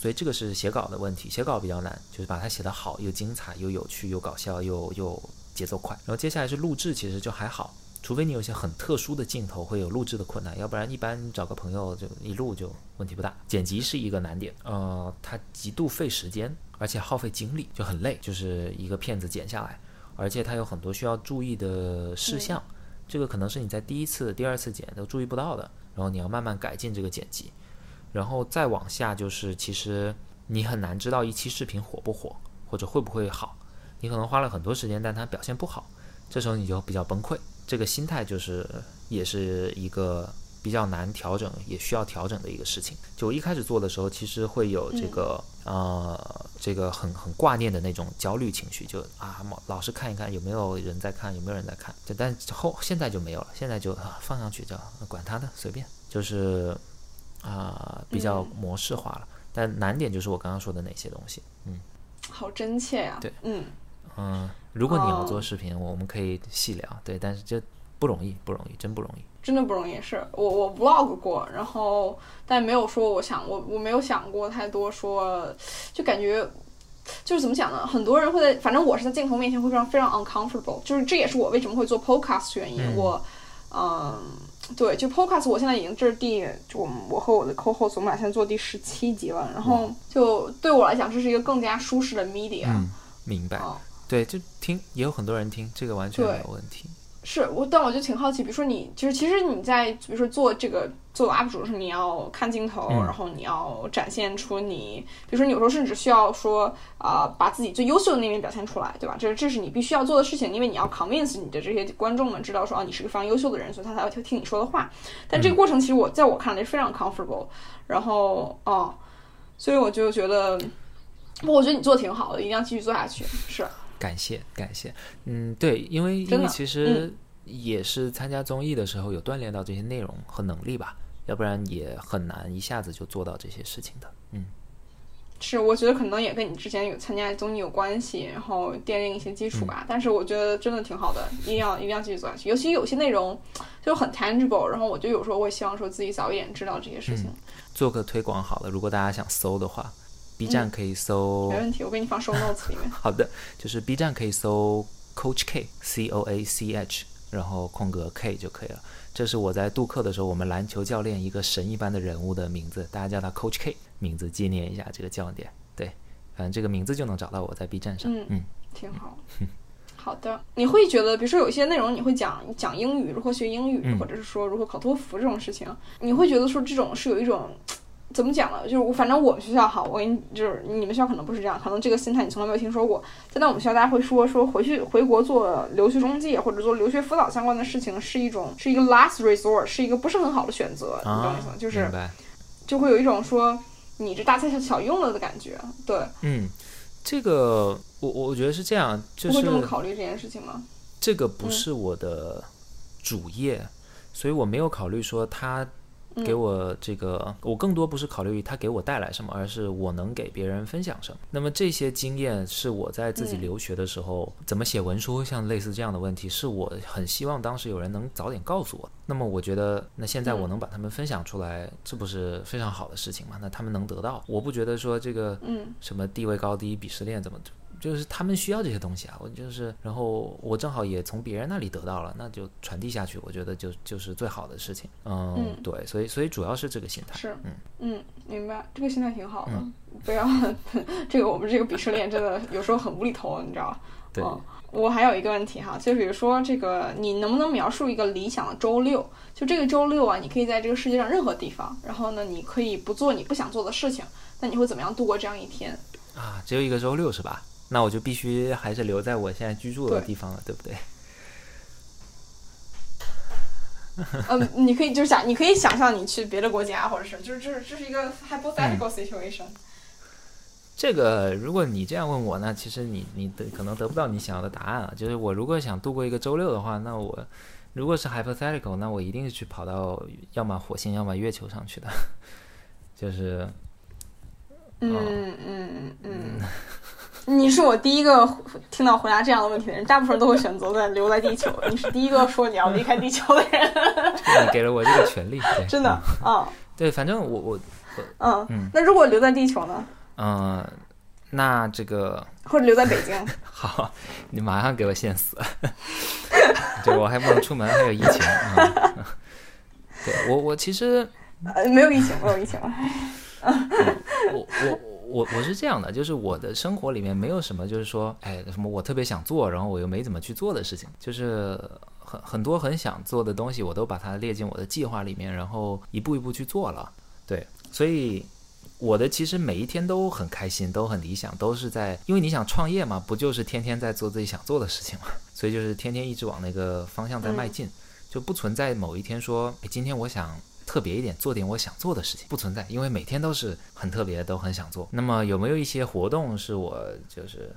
所以这个是写稿的问题，写稿比较难，就是把它写得好，又精彩，又有趣，又搞笑，又又节奏快。然后接下来是录制，其实就还好，除非你有一些很特殊的镜头会有录制的困难，要不然一般找个朋友就一录就问题不大。剪辑是一个难点，呃，它极度费时间，而且耗费精力，就很累，就是一个片子剪下来，而且它有很多需要注意的事项，这个可能是你在第一次、第二次剪都注意不到的，然后你要慢慢改进这个剪辑，然后再往下就是其实你很难知道一期视频火不火，或者会不会好，你可能花了很多时间，但它表现不好，这时候你就比较崩溃。这个心态就是也是一个比较难调整，也需要调整的一个事情。就我一开始做的时候，其实会有这个、呃这个很很挂念的那种焦虑情绪，就啊老老是看一看有没有人在看，有没有人在看。就但后现在就没有了，现在就、啊、放上去就管他的，随便，就是啊、比较模式化了。但难点就是我刚刚说的那些东西，嗯好真切呀、对嗯，嗯，如果你要哦做视频，我们可以细聊，对，但是这不容易，不容易，真不容易。真的不容易。是我我 vlog 过，然后但没有说我想我我没有想过太多说，就感觉。就是怎么讲呢？很多人会在，反正我是在镜头面前会非常非常 uncomfortable。就是这也是我为什么会做 podcast 原因。嗯我，嗯，对，就 podcast 我现在已经这是第，就我们我和我的 co-host 我们俩现在做第十七集了。然后就对我来讲，这是一个更加舒适的 media。嗯，明白。哦对，就听也有很多人听，这个完全没有问题。是我，但我就挺好奇，比如说你就是其实你在比如说做这个做 UP 主的时候，你要看镜头，嗯然后你要展现出你，比如说你有时候甚至需要说啊、把自己最优秀的那面表现出来，对吧？这这是你必须要做的事情，因为你要 convince 你的这些观众们知道说啊，你是个非常优秀的人，所以他才会听你说的话。但这个过程其实我在我看来是非常 comfortable，然后哦、所以我就觉得，我觉得你做的挺好的，一定要继续做下去。是，感谢感谢，嗯，对，因为因为其实也是参加综艺的时候有锻炼到这些内容和能力吧，要不然也很难一下子就做到这些事情的。嗯，是，我觉得可能也跟你之前有参加综艺有关系，然后奠定一些基础吧。但是我觉得真的挺好的，一定要一定要继续做下去。尤其有些内容就很 tangible，然后我就有时候会希望说自己早一点知道这些事情。做个推广好了，如果大家想搜的话，B 站可以搜，嗯没问题，我给你放 show notes 里面。好的，就是 B 站可以搜 Coach K C O A C H，然后空格 K 就可以了。这是我在杜克的时候，我们篮球教练一个神一般的人物的名字，大家叫他 Coach K，名字纪念一下这个教练。对，反正这个名字就能找到我在 B 站上。嗯嗯挺好。好的，你会觉得，比如说有一些内容你会讲讲英语，如何学英语，嗯或者是说如何考托福这种事情，你会觉得说这种是有一种怎么讲呢？就是我反正我们学校好，我跟你就是你们学校可能不是这样，可能这个心态你从来没有听说过。在那我们学校，大家会说说回去回国做留学中介或者做留学辅导相关的事情是一种 是一个 last resort，是一个不是很好的选择，你懂意思吗？就是。就会有一种说你这大材小用了的感觉，对，嗯，这个我我觉得是这样，就是不会这么考虑这件事情吗？这个不嗯是我的主业，所以我没有考虑说他嗯给我这个，我更多不是考虑他给我带来什么，而是我能给别人分享什么。那么这些经验是我在自己嗯留学的时候、怎么写文书，像类似这样的问题，是我很希望当时有人能早点告诉我。那么我觉得，那现在我嗯能把他们分享出来，这不是非常好的事情吗？那他们能得到，我不觉得说这个嗯什么地位高低、鄙视链怎么，就是他们需要这些东西啊。我就是，然后我正好也从别人那里得到了，那就传递下去，我觉得就就是最好的事情。嗯，嗯对，所以所以主要是这个心态。是嗯，嗯，明白，这个心态挺好的。嗯不要 这个，我们这个鄙视链真的有时候很无厘头，你知道 吧？对，嗯我还有一个问题哈，就比如说这个，你能不能描述一个理想的周六？就这个周六啊，你可以在这个世界上任何地方，然后呢，你可以不做你不想做的事情，那你会怎么样度过这样一天？啊，只有一个周六是吧？那我就必须还是留在我现在居住的地方了，对不对？嗯，你可以就是想，你可以想象你去别的国家，或者是就是这是这是一个嗯 hypothetical situation。这个，如果你这样问我，那其实你你得可能得不到你想要的答案啊。就是我如果想度过一个周六的话，那我如果是 hypothetical，那我一定是去跑到要么火星，要么月球上去的。就是嗯嗯嗯，你是我第一个听到回答这样的问题的人，大部分人都会选择在留在地球。你是第一个说你要离开地球的人，你给了我这个权利，对，真的啊，对，反正我我嗯嗯那如果留在地球呢，嗯、呃那这个或者留在北京？好，你马上给我限死，对我还不能出门，还有疫情啊。对我我其实呃，没有疫情，没有疫情。我我我我我是这样的，就是我的生活里面没有什么，就是说，哎，什么我特别想做，然后我又没怎么去做的事情，就是很很多很想做的东西，我都把它列进我的计划里面，然后一步一步去做了。对，所以我的其实每一天都很开心，都很理想，都是在，因为你想创业嘛，不就是天天在做自己想做的事情嘛，所以就是天天一直往那个方向在迈进，就不存在某一天说，哎，今天我想。特别一点，做点我想做的事情，不存在，因为每天都是很特别，都很想做。那么有没有一些活动是我就是，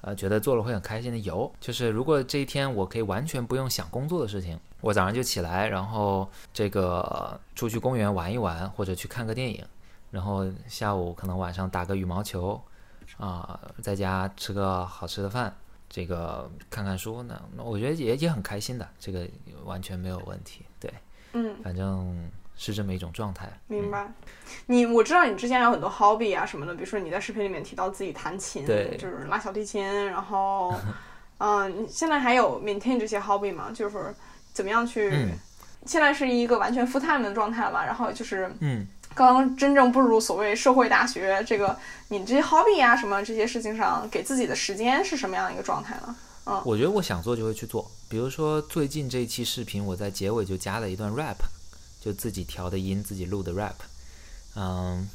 呃，觉得做了会很开心的？有，就是如果这一天我可以完全不用想工作的事情，我早上就起来，然后这个出去公园玩一玩，或者去看个电影，然后下午可能晚上打个羽毛球，啊、在家吃个好吃的饭，这个看看书，呢那我觉得也也很开心的，这个完全没有问题。对，嗯，反正是这么一种状态。明白。你我知道你之前有很多 hobby 啊什么的，比如说你在视频里面提到自己弹琴，对就是拉小提琴，然后，嗯、你现在还有 maintain 这些 hobby 吗？就是怎么样去？嗯现在是一个完全 full time 的状态了嘛，然后就是嗯刚真正步入所谓社会大学，这个你这些 hobby 啊什么这些事情上，给自己的时间是什么样一个状态呢？嗯，我觉得我想做就会去做。比如说最近这一期视频，我在结尾就加了一段 rap，就自己调的音，自己录的 rap，嗯，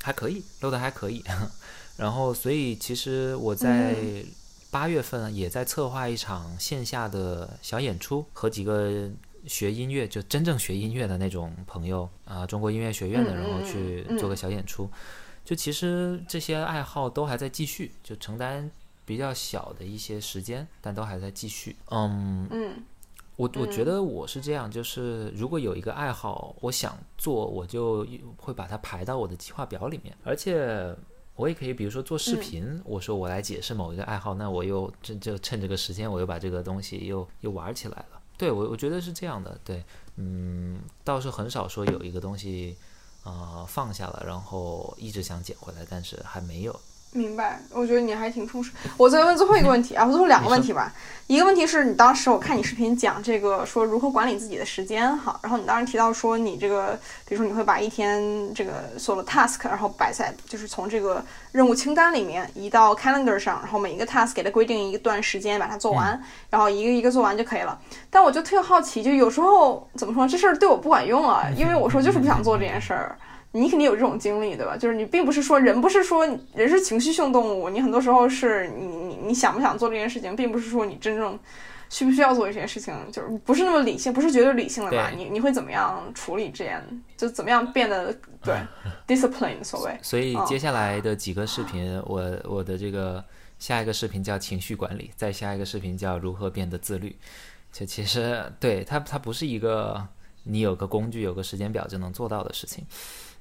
还可以，录的还可以。然后，所以其实我在八月份也在策划一场线下的小演出，和几个学音乐就真正学音乐的那种朋友啊，中国音乐学院的，然后去做个小演出。就其实这些爱好都还在继续，就承担。比较小的一些时间，但都还在继续。嗯嗯，我我觉得我是这样，就是如果有一个爱好，我想做，我就会把它排到我的计划表里面。而且我也可以，比如说做视频，我说我来解释某一个爱好，那我又这就趁这个时间，我又把这个东西又又玩起来了。对我我觉得是这样的。对，嗯，倒是很少说有一个东西呃放下了，然后一直想捡回来，但是还没有。明白，我觉得你还挺充实。我再问最后一个问题啊，我最后两个问题吧。一个问题是你当时我看你视频讲这个说如何管理自己的时间哈，然后你当时提到说你这个，比如说你会把一天这个所有的 task，然后摆在就是从这个任务清单里面移到 calendar 上，然后每一个 task 给它规定一段时间把它做完，然后一个一个做完就可以了。但我就特别好奇，就有时候怎么说这事儿对我不管用啊，因为我说就是不想做这件事儿。你肯定有这种经历，对吧？就是你并不是说人不是说人是情绪性动物，你很多时候是你你你想不想做这件事情，并不是说你真正需不需要做这件事情，就是不是那么理性，不是绝对理性的吧？你你会怎么样处理这样？就怎么样变得对 discipline 所谓？所以接下来的几个视频，我我的这个下一个视频叫情绪管理，再下一个视频叫如何变得自律。就其实对它它不是一个你有个工具有个时间表就能做到的事情。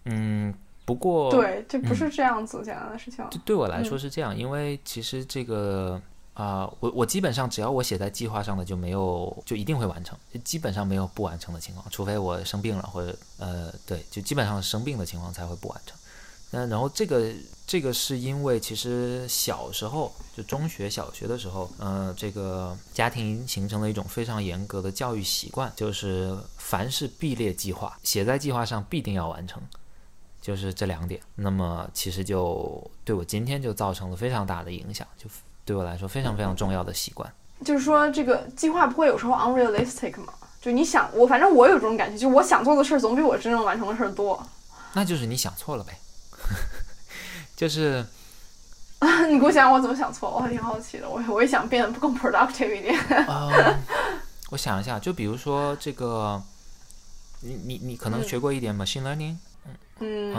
嗯，不过对，这不是这样子简单的事情。就对我来说是这样，因为其实这个啊，我我基本上只要我写在计划上的就没有，就一定会完成，就基本上没有不完成的情况，除非我生病了或者呃，对，就基本上生病的情况才会不完成。那然后这个这个是因为其实小时候就中学、小学的时候，呃，这个家庭形成了一种非常严格的教育习惯，就是凡是必列计划，写在计划上必定要完成。就是这两点，那么其实就对我今天就造成了非常大的影响，就对我来说非常非常重要的习惯。就是说，这个计划不会有时候 unrealistic 吗？就你想我，反正我有这种感觉，就我想做的事儿总比我真正完成的事儿多。那就是你想错了呗。就是 你给我讲我怎么想错，我还挺好奇的。我我也想变得更 productive 一点。我想一下，就比如说这个，你你你可能学过一点 machine learning。嗯，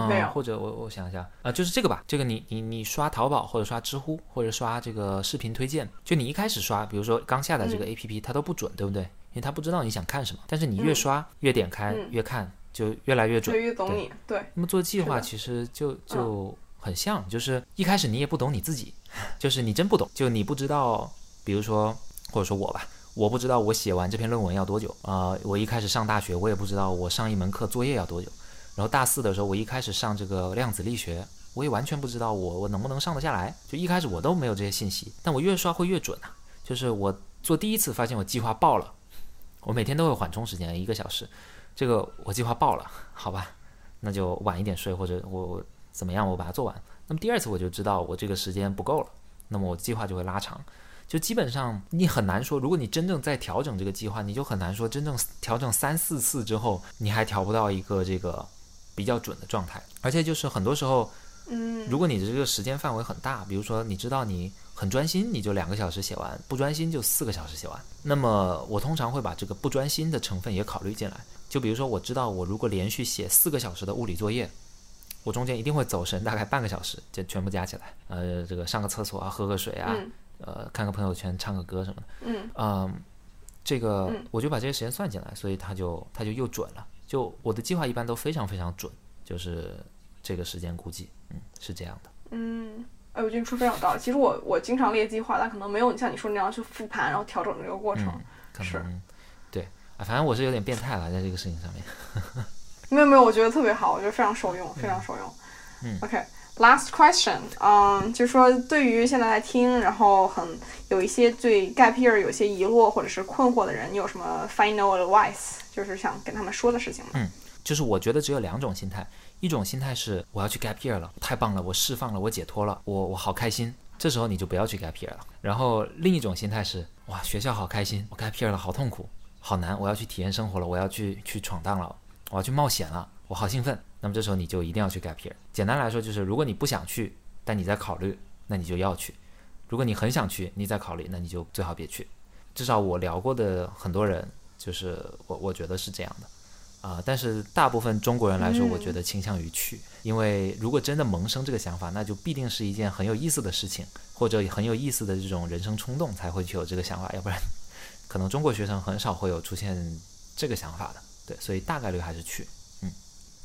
没有，或者我我想一下啊，就是这个吧。这个你你你刷淘宝或者刷知乎或者刷这个视频推荐，就你一开始刷，比如说刚下载这个 A P P，它都不准，对不对？因为它不知道你想看什么。但是你越刷越点开越看，就越来越准，越懂你。对。那么做计划其实就就很像，就是一开始你也不懂你自己，就是你真不懂，就你不知道，比如说或者说我吧，我不知道我写完这篇论文要多久啊。我一开始上大学，我也不知道我上一门课作业要多久。然后大四的时候，我一开始上这个量子力学，我也完全不知道我我能不能上得下来。就一开始我都没有这些信息，但我越刷会越准啊。就是我做第一次发现我计划爆了，我每天都会缓冲时间一个小时，这个我计划爆了，好吧，那就晚一点睡或者我怎么样，我把它做完。那么第二次我就知道我这个时间不够了，那么我计划就会拉长。就基本上你很难说，如果你真正在调整这个计划，你就很难说真正调整三四次之后，你还调不到一个这个。比较准的状态，而且就是很多时候，嗯，如果你的这个时间范围很大，比如说你知道你很专心，你就两个小时写完；不专心就四个小时写完。那么我通常会把这个不专心的成分也考虑进来。就比如说我知道我如果连续写四个小时的物理作业，我中间一定会走神，大概半个小时，就全部加起来，呃，这个上个厕所啊，喝个水啊，呃，看个朋友圈，唱个歌什么的，嗯，嗯，这个我就把这些时间算进来，所以它就它就又准了。就我的计划一般都非常非常准，就是这个时间估计，嗯，是这样的。嗯，哎，我觉得你说非常有道理。其实我我经常列计划，但可能没有你像你说那样去复盘，然后调整这个过程。是，对，啊，反正我是有点变态了，在这个事情上面。没有没有，我觉得特别好，我觉得非常受用，非常受用。嗯，OK。Last question，嗯，就是说，对于现在在听，然后很有一些对 gap year 有些遗落或者是困惑的人，你有什么 final advice，就是想跟他们说的事情吗？嗯，就是我觉得只有两种心态，一种心态是我要去 gap year 了，太棒了，我释放了，我解脱了，我我好开心。这时候你就不要去 gap year 了。然后另一种心态是哇，学校好开心，我 gap year 了，好痛苦，好难，我要去体验生活了，我要去去闯荡了，我要去冒险了，我好兴奋。那么这时候你就一定要去 gap year。简单来说就是，如果你不想去，但你在考虑，那你就要去；如果你很想去，你在考虑，那你就最好别去。至少我聊过的很多人，就是我我觉得是这样的。啊，但是大部分中国人来说，我觉得倾向于去，因为如果真的萌生这个想法，那就必定是一件很有意思的事情，或者很有意思的这种人生冲动才会去有这个想法，要不然，可能中国学生很少会有出现这个想法的。对，所以大概率还是去。嗯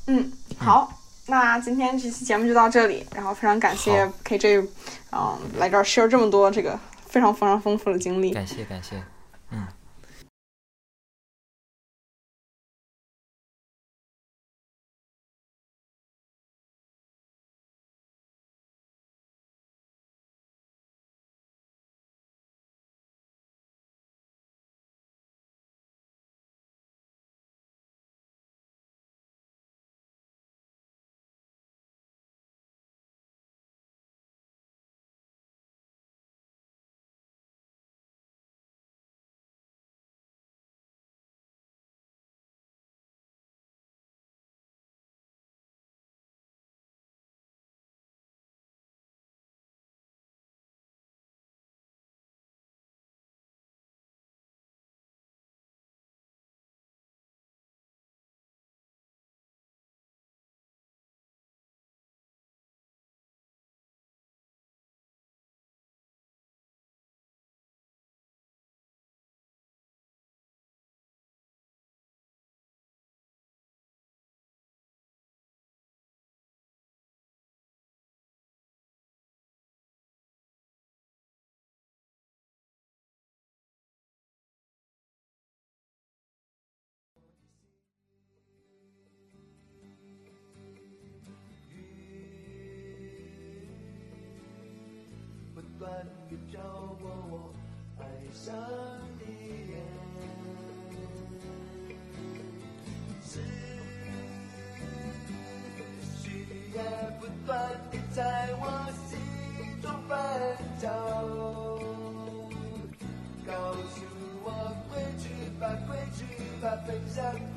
嗯，好，那今天这期节目就到这里，然后非常感谢 KJ，嗯，来这儿 share 这么多这个非常非常丰富的经历。感谢感谢，嗯。断的飘过我爱上你，思绪也不断的在我心中翻搅，告诉我回去吧，回去吧，奔向。